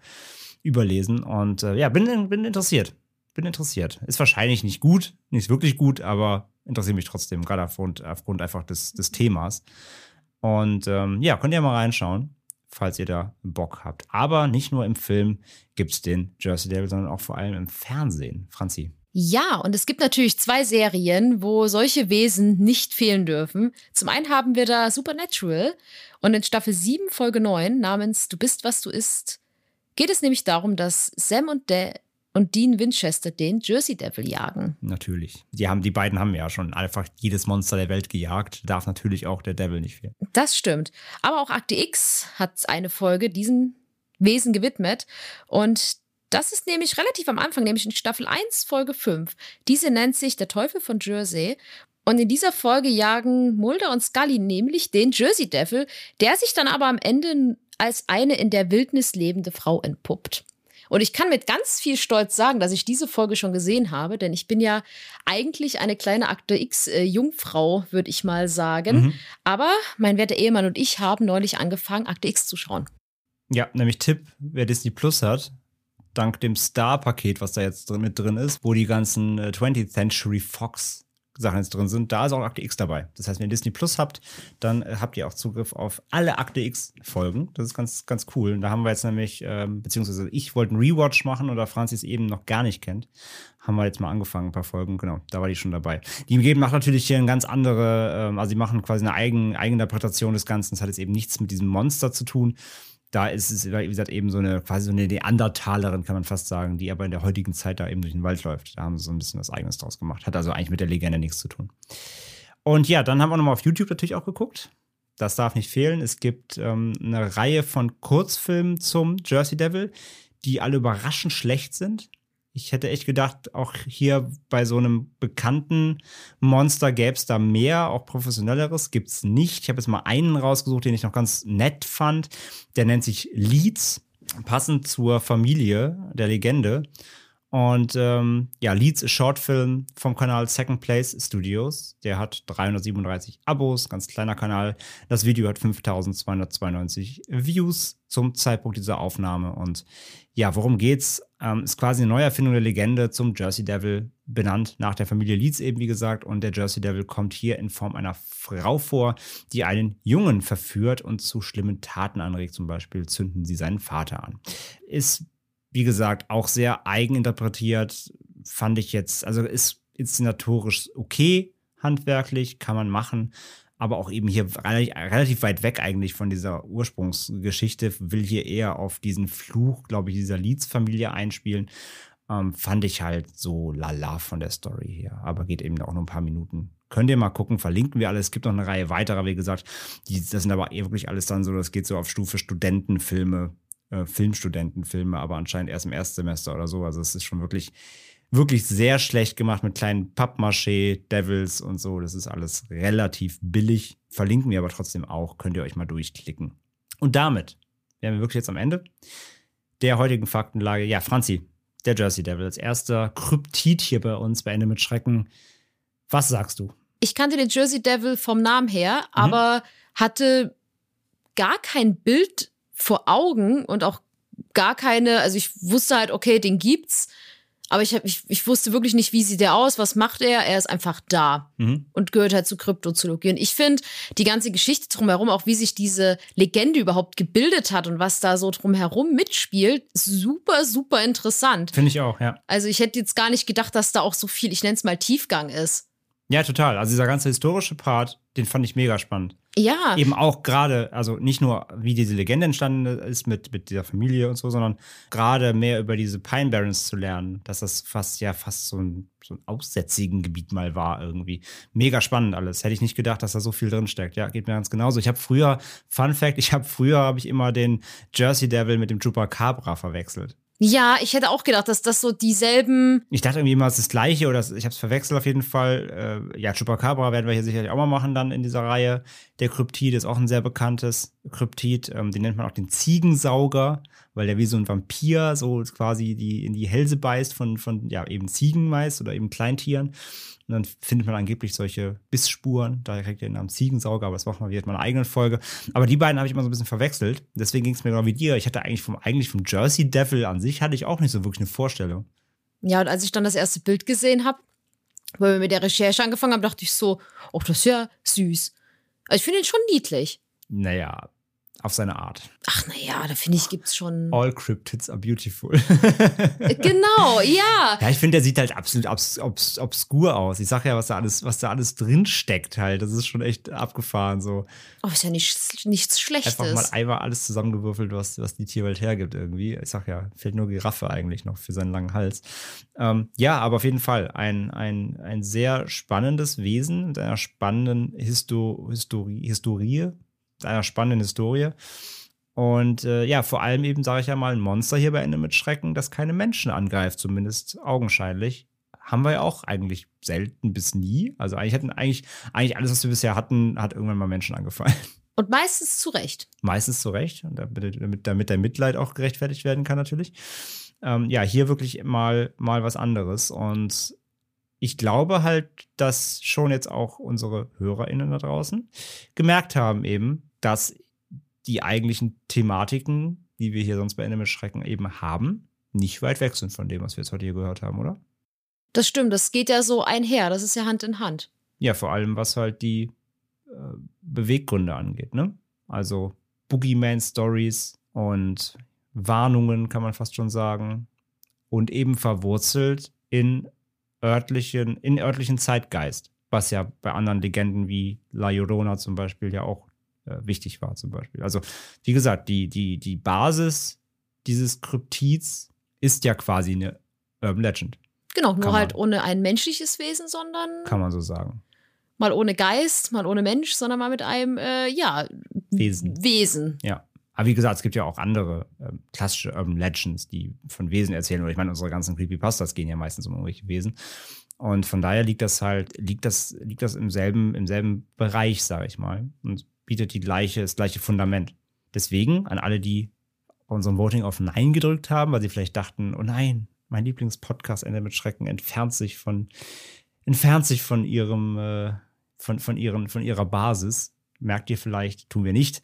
überlesen. Und äh, ja, bin, bin interessiert. Bin interessiert. Ist wahrscheinlich nicht gut, nicht wirklich gut, aber interessiert mich trotzdem, gerade aufgrund, aufgrund einfach des, des Themas. Und ähm, ja, könnt ihr mal reinschauen, falls ihr da Bock habt. Aber nicht nur im Film gibt es den Jersey Devil, sondern auch vor allem im Fernsehen. Franzi.
Ja, und es gibt natürlich zwei Serien, wo solche Wesen nicht fehlen dürfen. Zum einen haben wir da Supernatural und in Staffel 7, Folge 9 namens Du bist, was du isst, geht es nämlich darum, dass Sam und, De und Dean Winchester den Jersey Devil jagen.
Natürlich. Die, haben, die beiden haben ja schon einfach jedes Monster der Welt gejagt. Darf natürlich auch der Devil nicht fehlen.
Das stimmt. Aber auch Akte X hat eine Folge diesen Wesen gewidmet und das ist nämlich relativ am Anfang, nämlich in Staffel 1, Folge 5. Diese nennt sich Der Teufel von Jersey. Und in dieser Folge jagen Mulder und Scully nämlich den Jersey Devil, der sich dann aber am Ende als eine in der Wildnis lebende Frau entpuppt. Und ich kann mit ganz viel Stolz sagen, dass ich diese Folge schon gesehen habe, denn ich bin ja eigentlich eine kleine Akte X-Jungfrau, würde ich mal sagen.
Mhm.
Aber mein werter Ehemann und ich haben neulich angefangen, Akte X zu schauen.
Ja, nämlich Tipp, wer Disney Plus hat, dank dem Star-Paket, was da jetzt drin, mit drin ist, wo die ganzen äh, 20th Century Fox Sachen jetzt drin sind, da ist auch Akte X dabei. Das heißt, wenn ihr Disney Plus habt, dann äh, habt ihr auch Zugriff auf alle Akte X Folgen. Das ist ganz, ganz cool. Und da haben wir jetzt nämlich, ähm, beziehungsweise ich wollte einen Rewatch machen oder Francis eben noch gar nicht kennt. Haben wir jetzt mal angefangen, ein paar Folgen, genau, da war die schon dabei. Die geben macht natürlich hier eine ganz andere, ähm, also die machen quasi eine Eigen, Eigeninterpretation des Ganzen. Das hat jetzt eben nichts mit diesem Monster zu tun, da ist es, wie gesagt, eben so eine quasi so eine Neandertalerin, kann man fast sagen, die aber in der heutigen Zeit da eben durch den Wald läuft. Da haben sie so ein bisschen was Eigenes draus gemacht. Hat also eigentlich mit der Legende nichts zu tun. Und ja, dann haben wir nochmal auf YouTube natürlich auch geguckt. Das darf nicht fehlen. Es gibt ähm, eine Reihe von Kurzfilmen zum Jersey Devil, die alle überraschend schlecht sind. Ich hätte echt gedacht, auch hier bei so einem bekannten Monster gäbe es da mehr, auch professionelleres. Gibt es nicht. Ich habe jetzt mal einen rausgesucht, den ich noch ganz nett fand. Der nennt sich Leeds, passend zur Familie der Legende. Und ähm, ja, Leeds ist Shortfilm vom Kanal Second Place Studios. Der hat 337 Abos, ganz kleiner Kanal. Das Video hat 5292 Views zum Zeitpunkt dieser Aufnahme. Und ja, worum geht's? Ähm, ist quasi eine Neuerfindung der Legende zum Jersey Devil, benannt nach der Familie Leeds eben, wie gesagt. Und der Jersey Devil kommt hier in Form einer Frau vor, die einen Jungen verführt und zu schlimmen Taten anregt. Zum Beispiel zünden sie seinen Vater an. Ist wie gesagt, auch sehr eigeninterpretiert, fand ich jetzt, also ist inszenatorisch okay, handwerklich, kann man machen, aber auch eben hier relativ weit weg eigentlich von dieser Ursprungsgeschichte, will hier eher auf diesen Fluch, glaube ich, dieser Leeds-Familie einspielen. ähm, fand ich halt so lala von der Story her. Aber geht eben auch nur ein paar Minuten. Könnt ihr mal gucken, verlinken wir alles. Es gibt noch eine Reihe weiterer, wie gesagt. Die, das sind aber eh wirklich alles dann so, das geht so auf Stufe Studentenfilme, äh, Filmstudentenfilme, aber anscheinend erst im Erstsemester oder so. Also es ist schon wirklich, wirklich sehr schlecht gemacht mit kleinen Pappmaché, Devils und so. Das ist alles relativ billig. Verlinken wir aber trotzdem auch. Könnt ihr euch mal durchklicken. Und damit wären wir wirklich jetzt am Ende der heutigen Faktenlage. Ja, Franzi, der Jersey Devil als erster Kryptid hier bei uns bei Ende mit Schrecken. Was sagst du?
Ich kannte den Jersey Devil vom Namen her, aber hatte gar kein Bild vor Augen und auch gar keine, also ich wusste halt, okay, den gibt's, aber ich, hab, ich, ich wusste wirklich nicht, wie sieht der aus, was macht er, er ist einfach da
Mhm.
und gehört halt zu Kryptozoologie. Und ich finde die ganze Geschichte drumherum, auch wie sich diese Legende überhaupt gebildet hat und was da so drumherum mitspielt, super, super interessant.
Finde ich auch, ja.
Also ich hätte jetzt gar nicht gedacht, dass da auch so viel, ich nenne es mal Tiefgang ist.
Ja, total. Also dieser ganze historische Part, den fand ich mega spannend.
Ja,
Eben auch gerade, also nicht nur, wie diese Legende entstanden ist mit, mit dieser Familie und so, sondern gerade mehr über diese Pine Barrens zu lernen, dass das fast ja fast so ein, so ein aussätzigen Gebiet mal war irgendwie. Mega spannend alles. Hätte ich nicht gedacht, dass da so viel drin steckt. Ja, geht mir ganz genauso. Ich habe früher, Fun Fact, ich habe früher habe ich immer den Jersey Devil mit dem Chupacabra verwechselt.
Ja, ich hätte auch gedacht, dass das so dieselben,
Ich dachte irgendwie immer, es ist das Gleiche oder ich habe es verwechselt auf jeden Fall. Äh, ja, Chupacabra werden wir hier sicherlich auch mal machen dann in dieser Reihe. Der Kryptid ist auch ein sehr bekanntes Kryptid. Ähm, den nennt man auch den Ziegensauger, weil der wie so ein Vampir so quasi die in die Hälse beißt von, von ja, eben Ziegen meist oder eben Kleintieren. Und dann findet man angeblich solche Bissspuren. Daher kriegt er den Namen Ziegensauger, aber das machen wir wieder in meiner eigenen Folge. Aber die beiden habe ich immer so ein bisschen verwechselt. Deswegen ging es mir genau wie dir. Ich hatte eigentlich vom, eigentlich vom Jersey Devil an sich hatte ich auch nicht so wirklich eine Vorstellung.
ja, und als ich dann das erste Bild gesehen habe, weil wir mit der Recherche angefangen haben, dachte ich so, oh, das ist ja süß. Also ich finde ihn schon niedlich.
Naja, auf seine Art.
Ach, naja, da finde ich, gibt's schon.
All Cryptids are beautiful.
Genau, ja.
ja, ich finde, der sieht halt absolut obs obs obskur aus. Ich sag ja, was da alles, was da alles drin steckt halt. Das ist schon echt abgefahren so.
Oh, ist ja nichts, nichts Schlechtes.
Einfach mal einmal alles zusammengewürfelt, was, was die Tierwelt hergibt irgendwie. Ich sag ja, fehlt nur Giraffe eigentlich noch für seinen langen Hals. Ähm, ja, aber auf jeden Fall ein, ein, ein sehr spannendes Wesen mit einer spannenden Histo Historie, Historie, einer spannenden Historie. Und äh, ja, vor allem eben, sage ich ja mal, ein Monster hier bei Ende mit Schrecken, das keine Menschen angreift, zumindest augenscheinlich. Haben wir ja auch eigentlich selten bis nie. Also eigentlich hatten eigentlich, eigentlich alles, was wir bisher hatten, hat irgendwann mal Menschen angefallen.
Und meistens zu Recht.
Meistens zu Recht, und damit, damit, damit der Mitleid auch gerechtfertigt werden kann, natürlich. Ähm, ja, hier wirklich mal, mal was anderes. Und ich glaube halt, dass schon jetzt auch unsere HörerInnen da draußen gemerkt haben, eben, dass die eigentlichen Thematiken, die wir hier sonst bei Ende mit Schrecken eben haben, nicht weit weg sind von dem, was wir jetzt heute hier gehört haben, oder?
Das stimmt, das geht ja so einher. Das ist ja Hand in Hand.
Ja, vor allem was halt die äh, Beweggründe angeht, ne? Also Boogeyman-Stories und Warnungen, kann man fast schon sagen. Und eben verwurzelt in örtlichen, in örtlichen Zeitgeist, was ja bei anderen Legenden wie La Llorona zum Beispiel ja auch äh, wichtig war, zum Beispiel. Also, wie gesagt, die, die, die Basis dieses Kryptids ist ja quasi eine Urban Legend,
Genau, nur
Kann man.
halt ohne ein menschliches Wesen, sondern
kann man so sagen.
mal ohne Geist, mal ohne Mensch, sondern mal mit einem, äh, ja,
Wesen.
Wesen.
Ja. Aber wie gesagt, es gibt ja auch andere ähm, klassische Urban Legends, die von Wesen erzählen. Oder ich meine, unsere ganzen Creepypastas gehen ja meistens um irgendwelche Wesen. Und von daher liegt das halt, liegt das, liegt das im selben, im selben Bereich, sage ich mal. Und bietet die gleiche, das gleiche Fundament. Deswegen an alle, die unserem Voting auf Nein gedrückt haben, weil sie vielleicht dachten, oh nein, mein Lieblingspodcast Ende mit Schrecken entfernt sich von, entfernt sich von ihrem, äh, von, von, ihren, von ihrer Basis. Merkt ihr vielleicht, tun wir nicht.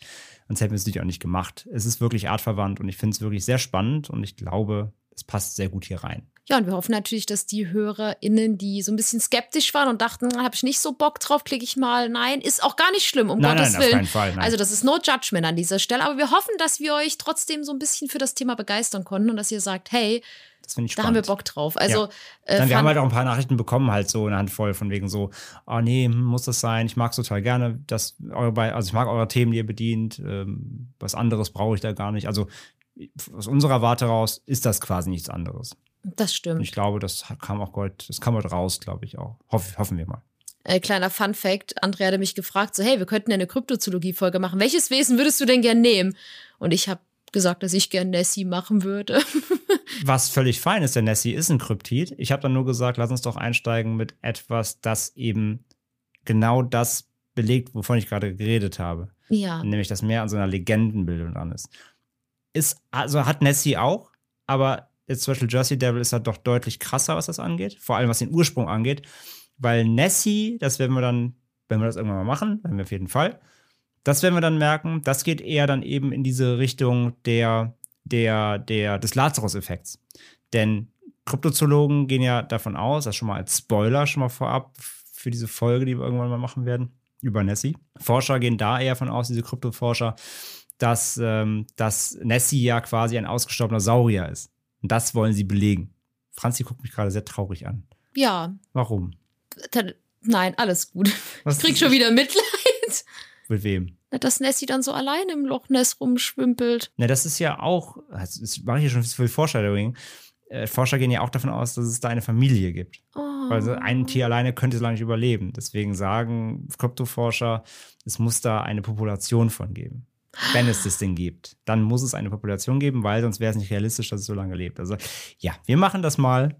Sonst hätten wir es natürlich auch nicht gemacht. Es ist wirklich artverwandt und ich finde es wirklich sehr spannend und ich glaube, es passt sehr gut hier rein.
Ja, und wir hoffen natürlich, dass die HörerInnen, die so ein bisschen skeptisch waren und dachten, habe ich nicht so Bock drauf, klicke ich mal. Nein, ist auch gar nicht schlimm, um
Nein,
Gottes
nein, auf
Willen.
keinen Fall, nein.
Also, das ist no judgment an dieser Stelle. Aber wir hoffen, dass wir euch trotzdem so ein bisschen für das Thema begeistern konnten und dass ihr sagt, hey, da
spannend.
haben wir Bock drauf. Also,
Ja.
äh,
Dann, wir haben halt auch ein paar Nachrichten bekommen, halt so eine Handvoll von wegen so, oh nee, hm, muss das sein? Ich mag es total gerne, dass eure, also ich mag eure Themen, die ihr bedient. Ähm, was anderes brauche ich da gar nicht. Also aus unserer Warte raus ist das quasi nichts anderes.
Das
Und
stimmt.
ich glaube, das kam auch heute, das kam heute raus, glaube ich auch. Hoff, hoffen wir mal.
Äh, kleiner Fun Fact: Andrea hatte mich gefragt, so, hey, wir könnten ja eine Kryptozoologie-Folge machen. Welches Wesen würdest du denn gern nehmen? Und ich habe gesagt, dass ich gern Nessie machen würde. *laughs*
Was völlig fein ist, der Nessie ist ein Kryptid. Ich habe dann nur gesagt, lass uns doch einsteigen mit etwas, das eben genau das belegt, wovon ich gerade geredet habe.
ja.
Nämlich, dass mehr an so einer Legendenbildung dran ist. Ist, also hat Nessie auch, aber jetzt zum Beispiel Jersey Devil ist halt doch deutlich krasser, was das angeht. Vor allem, was den Ursprung angeht. Weil Nessie, das werden wir dann, wenn wir das irgendwann mal machen, werden wir auf jeden Fall, das werden wir dann merken, das geht eher dann eben in diese Richtung der, der, der, des Lazarus-Effekts. Denn Kryptozoologen gehen ja davon aus, das schon mal als Spoiler schon mal vorab für diese Folge, die wir irgendwann mal machen werden, über Nessie. Forscher gehen da eher von aus, diese Kryptoforscher, dass, ähm, dass Nessie ja quasi ein ausgestorbener Saurier ist. Und das wollen sie belegen. Franzi guckt mich gerade sehr traurig an.
Ja.
Warum?
Nein, alles gut.
Was
Ich krieg schon wieder Mitleid.
Mit wem?
Dass Nessie dann so allein im Loch Ness rumschwimpelt.
Na, das ist ja auch, das ist- mache ich hier schon viel Foreshadowing. Äh, Forscher gehen ja auch davon aus, dass es da eine Familie gibt.
Oh.
Weil so ein Tier alleine könnte so lange nicht überleben. Deswegen sagen Kryptoforscher, es muss da eine Population von geben. Wenn es das Ding gibt, dann muss es eine Population geben, weil sonst wäre es nicht realistisch, dass es so lange lebt. Also ja, wir machen das mal.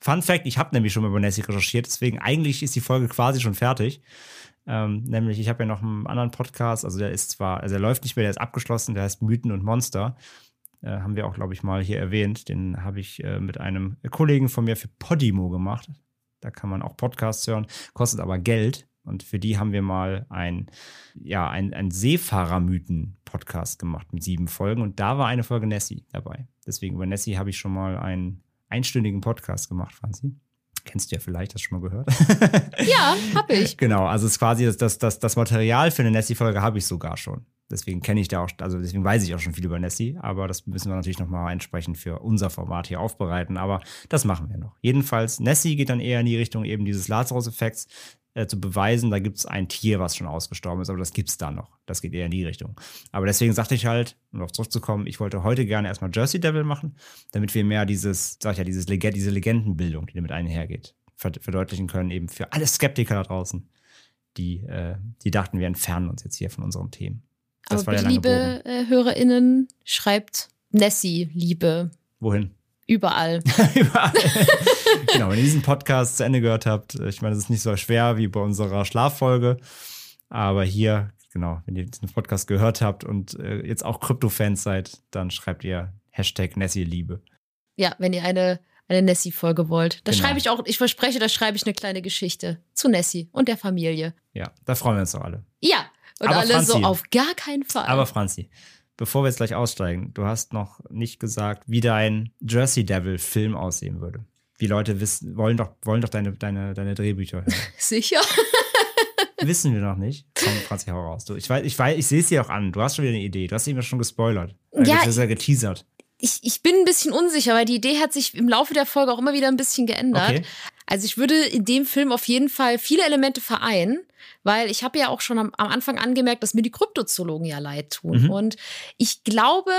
Fun Fact, ich habe nämlich schon mal über Nessie recherchiert, deswegen eigentlich ist die Folge quasi schon fertig. Ähm, nämlich, ich habe ja noch einen anderen Podcast, also der ist zwar, also der läuft nicht mehr, der ist abgeschlossen, der heißt Mythen und Monster. Äh, haben wir auch, glaube ich, mal hier erwähnt. Den habe ich äh, mit einem Kollegen von mir für Podimo gemacht. Da kann man auch Podcasts hören, kostet aber Geld. Und für die haben wir mal ein, ja, ein, ein Seefahrermythen-Podcast gemacht mit sieben Folgen. Und da war eine Folge Nessie dabei. Deswegen über Nessie habe ich schon mal einen einstündigen Podcast gemacht, Franzi. Kennst du ja vielleicht, hast du schon mal gehört. *laughs*
Ja, hab ich.
Genau, also es ist quasi das, das, das, das Material für eine Nessie-Folge habe ich sogar schon. Deswegen kenne ich da auch, also deswegen weiß ich auch schon viel über Nessie, aber das müssen wir natürlich nochmal entsprechend für unser Format hier aufbereiten, aber das machen wir noch. Jedenfalls, Nessie geht dann eher in die Richtung eben dieses Lazarus-Effekts äh, zu beweisen, da gibt es ein Tier, was schon ausgestorben ist, aber das gibt es da noch. Das geht eher in die Richtung. Aber deswegen sagte ich halt, um darauf zurückzukommen, ich wollte heute gerne erstmal Jersey Devil machen, damit wir mehr dieses, sag ich ja, dieses Legend, diese Legendenbildung, die damit einhergeht, verd- verdeutlichen können, eben für alle Skeptiker da draußen die, äh, die dachten, wir entfernen uns jetzt hier von unseren Themen. Das
Aber
lange Bogen.
liebe äh, HörerInnen, schreibt Nessie, Liebe,
Wohin?
überall. *laughs*
Überall. *laughs* genau, wenn ihr diesen Podcast zu Ende gehört habt, äh, ich meine, es ist nicht so schwer wie bei unserer Schlaffolge, aber hier, genau, wenn ihr diesen Podcast gehört habt und äh, jetzt auch Krypto-Fans seid, dann schreibt ihr Hashtag Nessie-Liebe.
Ja, wenn ihr eine, eine Nessie-Folge wollt. Da
Genau.
schreibe ich auch, ich verspreche, da schreibe ich eine kleine Geschichte zu Nessie und der Familie.
Ja, da freuen wir uns doch alle.
Ja, und
Aber
alle so
Franzi.
auf gar keinen Fall.
Aber Franzi, bevor wir jetzt gleich aussteigen, du hast noch nicht gesagt, wie dein Jersey Devil-Film aussehen würde. Die Leute wissen, wollen doch, wollen doch deine, deine, deine Drehbücher hören. *laughs*
Sicher? *laughs*
Wissen wir noch nicht. Komm, Franzi, hau raus. Du, ich weiß, ich weiß, ich sehe es dir auch an. Du hast schon wieder eine Idee. Du hast eben schon gespoilert. Äh,
Ja,
Das ist ja geteasert.
Ich, ich bin ein bisschen unsicher, weil die Idee hat sich im Laufe der Folge auch immer wieder ein bisschen geändert.
Okay.
Also ich würde in dem Film auf jeden Fall viele Elemente vereinen, weil ich habe ja auch schon am, am Anfang angemerkt, dass mir die Kryptozoologen ja leid tun.
Mhm.
Und ich glaube,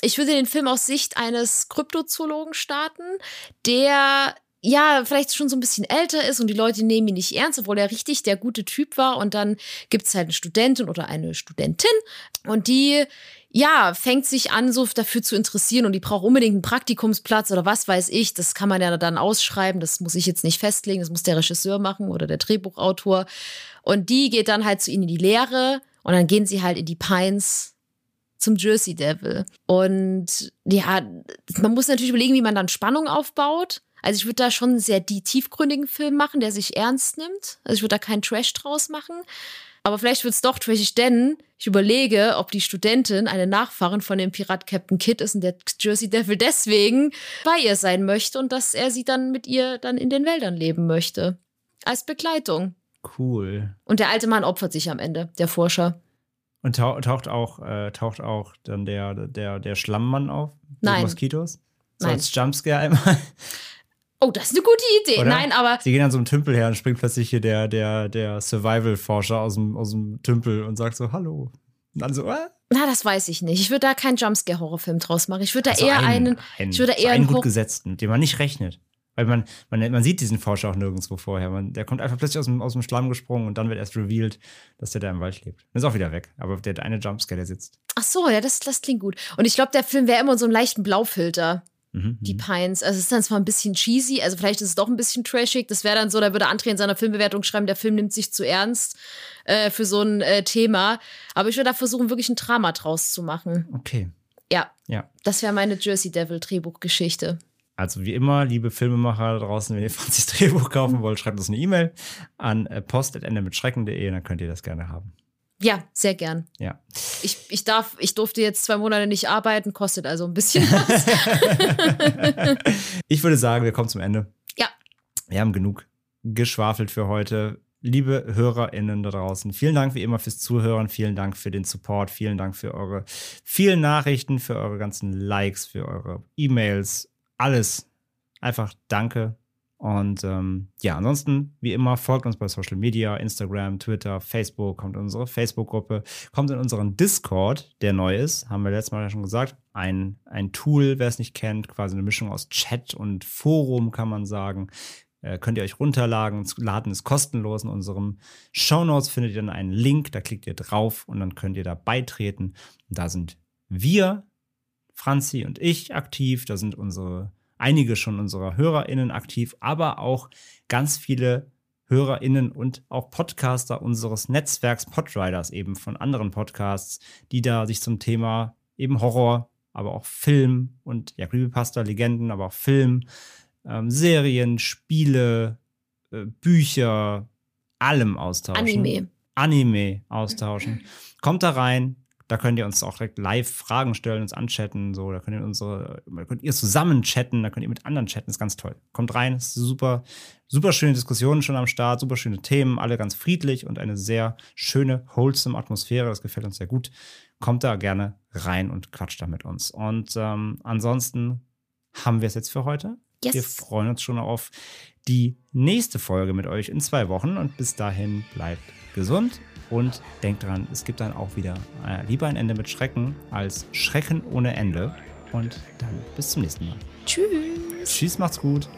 ich würde den Film aus Sicht eines Kryptozoologen starten, der ja, vielleicht schon so ein bisschen älter ist und die Leute nehmen ihn nicht ernst, obwohl er richtig der gute Typ war. Und dann gibt es halt eine Studentin oder eine Studentin und die, ja, fängt sich an, so dafür zu interessieren und die braucht unbedingt einen Praktikumsplatz oder was weiß ich. Das kann man ja dann ausschreiben. Das muss ich jetzt nicht festlegen. Das muss der Regisseur machen oder der Drehbuchautor. Und die geht dann halt zu ihnen in die Lehre und dann gehen sie halt in die Pines zum Jersey Devil. Und ja, man muss natürlich überlegen, wie man dann Spannung aufbaut. Also ich würde da schon einen sehr die tiefgründigen Film machen, der sich ernst nimmt. Also ich würde da keinen Trash draus machen. Aber vielleicht wird es doch trashig, denn ich überlege, ob die Studentin eine Nachfahrin von dem Pirat Captain Kidd ist und der Jersey Devil deswegen bei ihr sein möchte und dass er sie dann mit ihr dann in den Wäldern leben möchte. Als Begleitung.
Cool.
Und der alte Mann opfert sich am Ende, der Forscher.
Und tau taucht auch, äh, taucht auch dann der, der, der Schlammmann auf?
Nein.
Moskitos? So
Nein.
als Jumpscare einmal. *laughs*
Oh, das ist eine gute Idee.
Oder?
Nein, aber
Sie gehen an so einem Tümpel her und springt plötzlich hier der, der, der Survival-Forscher aus dem, aus dem Tümpel und sagt so, hallo. Und dann so, äh?
Na, das weiß ich nicht. Ich würde da keinen Jumpscare-Horrorfilm draus machen. Ich würde da
Also
eher einen,
einen,
ich würde da
so
eher
einen
einen
gut gesetzten, mit dem man nicht rechnet. Weil man, man, man sieht diesen Forscher auch nirgendwo vorher. Man, der kommt einfach plötzlich aus dem, aus dem Schlamm gesprungen und dann wird erst revealed, dass der da im Wald lebt. Dann ist auch wieder weg. Aber der eine Jumpscare, der sitzt.
Ach so, ja, das, das klingt gut. Und ich glaube, der Film wäre immer so einem leichten Blaufilter.
Mhm,
Die
mhm.
Pines. Also es ist dann zwar ein bisschen cheesy, also vielleicht ist es doch ein bisschen trashig. Das wäre dann so, da würde André in seiner Filmbewertung schreiben, der Film nimmt sich zu ernst äh, für so ein äh, Thema. Aber ich würde da versuchen, wirklich ein Drama draus zu machen.
Okay.
Ja,
Ja.
das wäre meine Jersey Devil Drehbuchgeschichte.
Also wie immer, liebe Filmemacher da draußen, wenn ihr *laughs* Franzis Drehbuch kaufen wollt, schreibt uns eine E-Mail an äh, post.endemitschrecken.de und dann könnt ihr das gerne haben.
Ja, sehr gern.
Ja.
Ich, ich, darf, ich durfte jetzt zwei Monate nicht arbeiten, kostet also ein bisschen was. *laughs*
Ich würde sagen, wir kommen zum Ende.
Ja.
Wir haben genug geschwafelt für heute. Liebe HörerInnen da draußen, vielen Dank wie immer fürs Zuhören, vielen Dank für den Support, vielen Dank für eure vielen Nachrichten, für eure ganzen Likes, für eure E-Mails, alles. Einfach danke. Und ähm, ja, ansonsten, wie immer, folgt uns bei Social Media, Instagram, Twitter, Facebook, kommt in unsere Facebook-Gruppe, kommt in unseren Discord, der neu ist, haben wir letztes Mal ja schon gesagt. Ein, ein Tool, wer es nicht kennt, quasi eine Mischung aus Chat und Forum, kann man sagen. Äh, könnt ihr euch runterladen, laden ist kostenlos. In unserem Show Notes findet ihr dann einen Link, da klickt ihr drauf und dann könnt ihr da beitreten. Und da sind wir, Franzi und ich aktiv, da sind unsere einige schon unserer HörerInnen aktiv, aber auch ganz viele HörerInnen und auch Podcaster unseres Netzwerks Podriders eben von anderen Podcasts, die da sich zum Thema eben Horror, aber auch Film und ja, Creepypasta, Legenden, aber auch Film, ähm, Serien, Spiele, äh, Bücher, allem austauschen.
Anime.
Anime austauschen. Kommt da rein, da könnt ihr uns auch direkt live Fragen stellen, uns anchatten, so, da könnt ihr unsere, könnt ihr zusammen chatten, da könnt ihr mit anderen chatten, ist ganz toll. Kommt rein, ist super, super schöne Diskussionen schon am Start, super schöne Themen, alle ganz friedlich und eine sehr schöne, wholesome Atmosphäre, das gefällt uns sehr gut. Kommt da gerne rein und quatscht da mit uns. Und ähm, ansonsten haben wir es jetzt für heute.
Yes.
Wir freuen uns schon auf die nächste Folge mit euch in zwei Wochen und bis dahin bleibt gesund und denkt dran, es gibt dann auch wieder äh, lieber ein Ende mit Schrecken als Schrecken ohne Ende. Und dann bis zum nächsten Mal.
Tschüss.
Tschüss, macht's gut.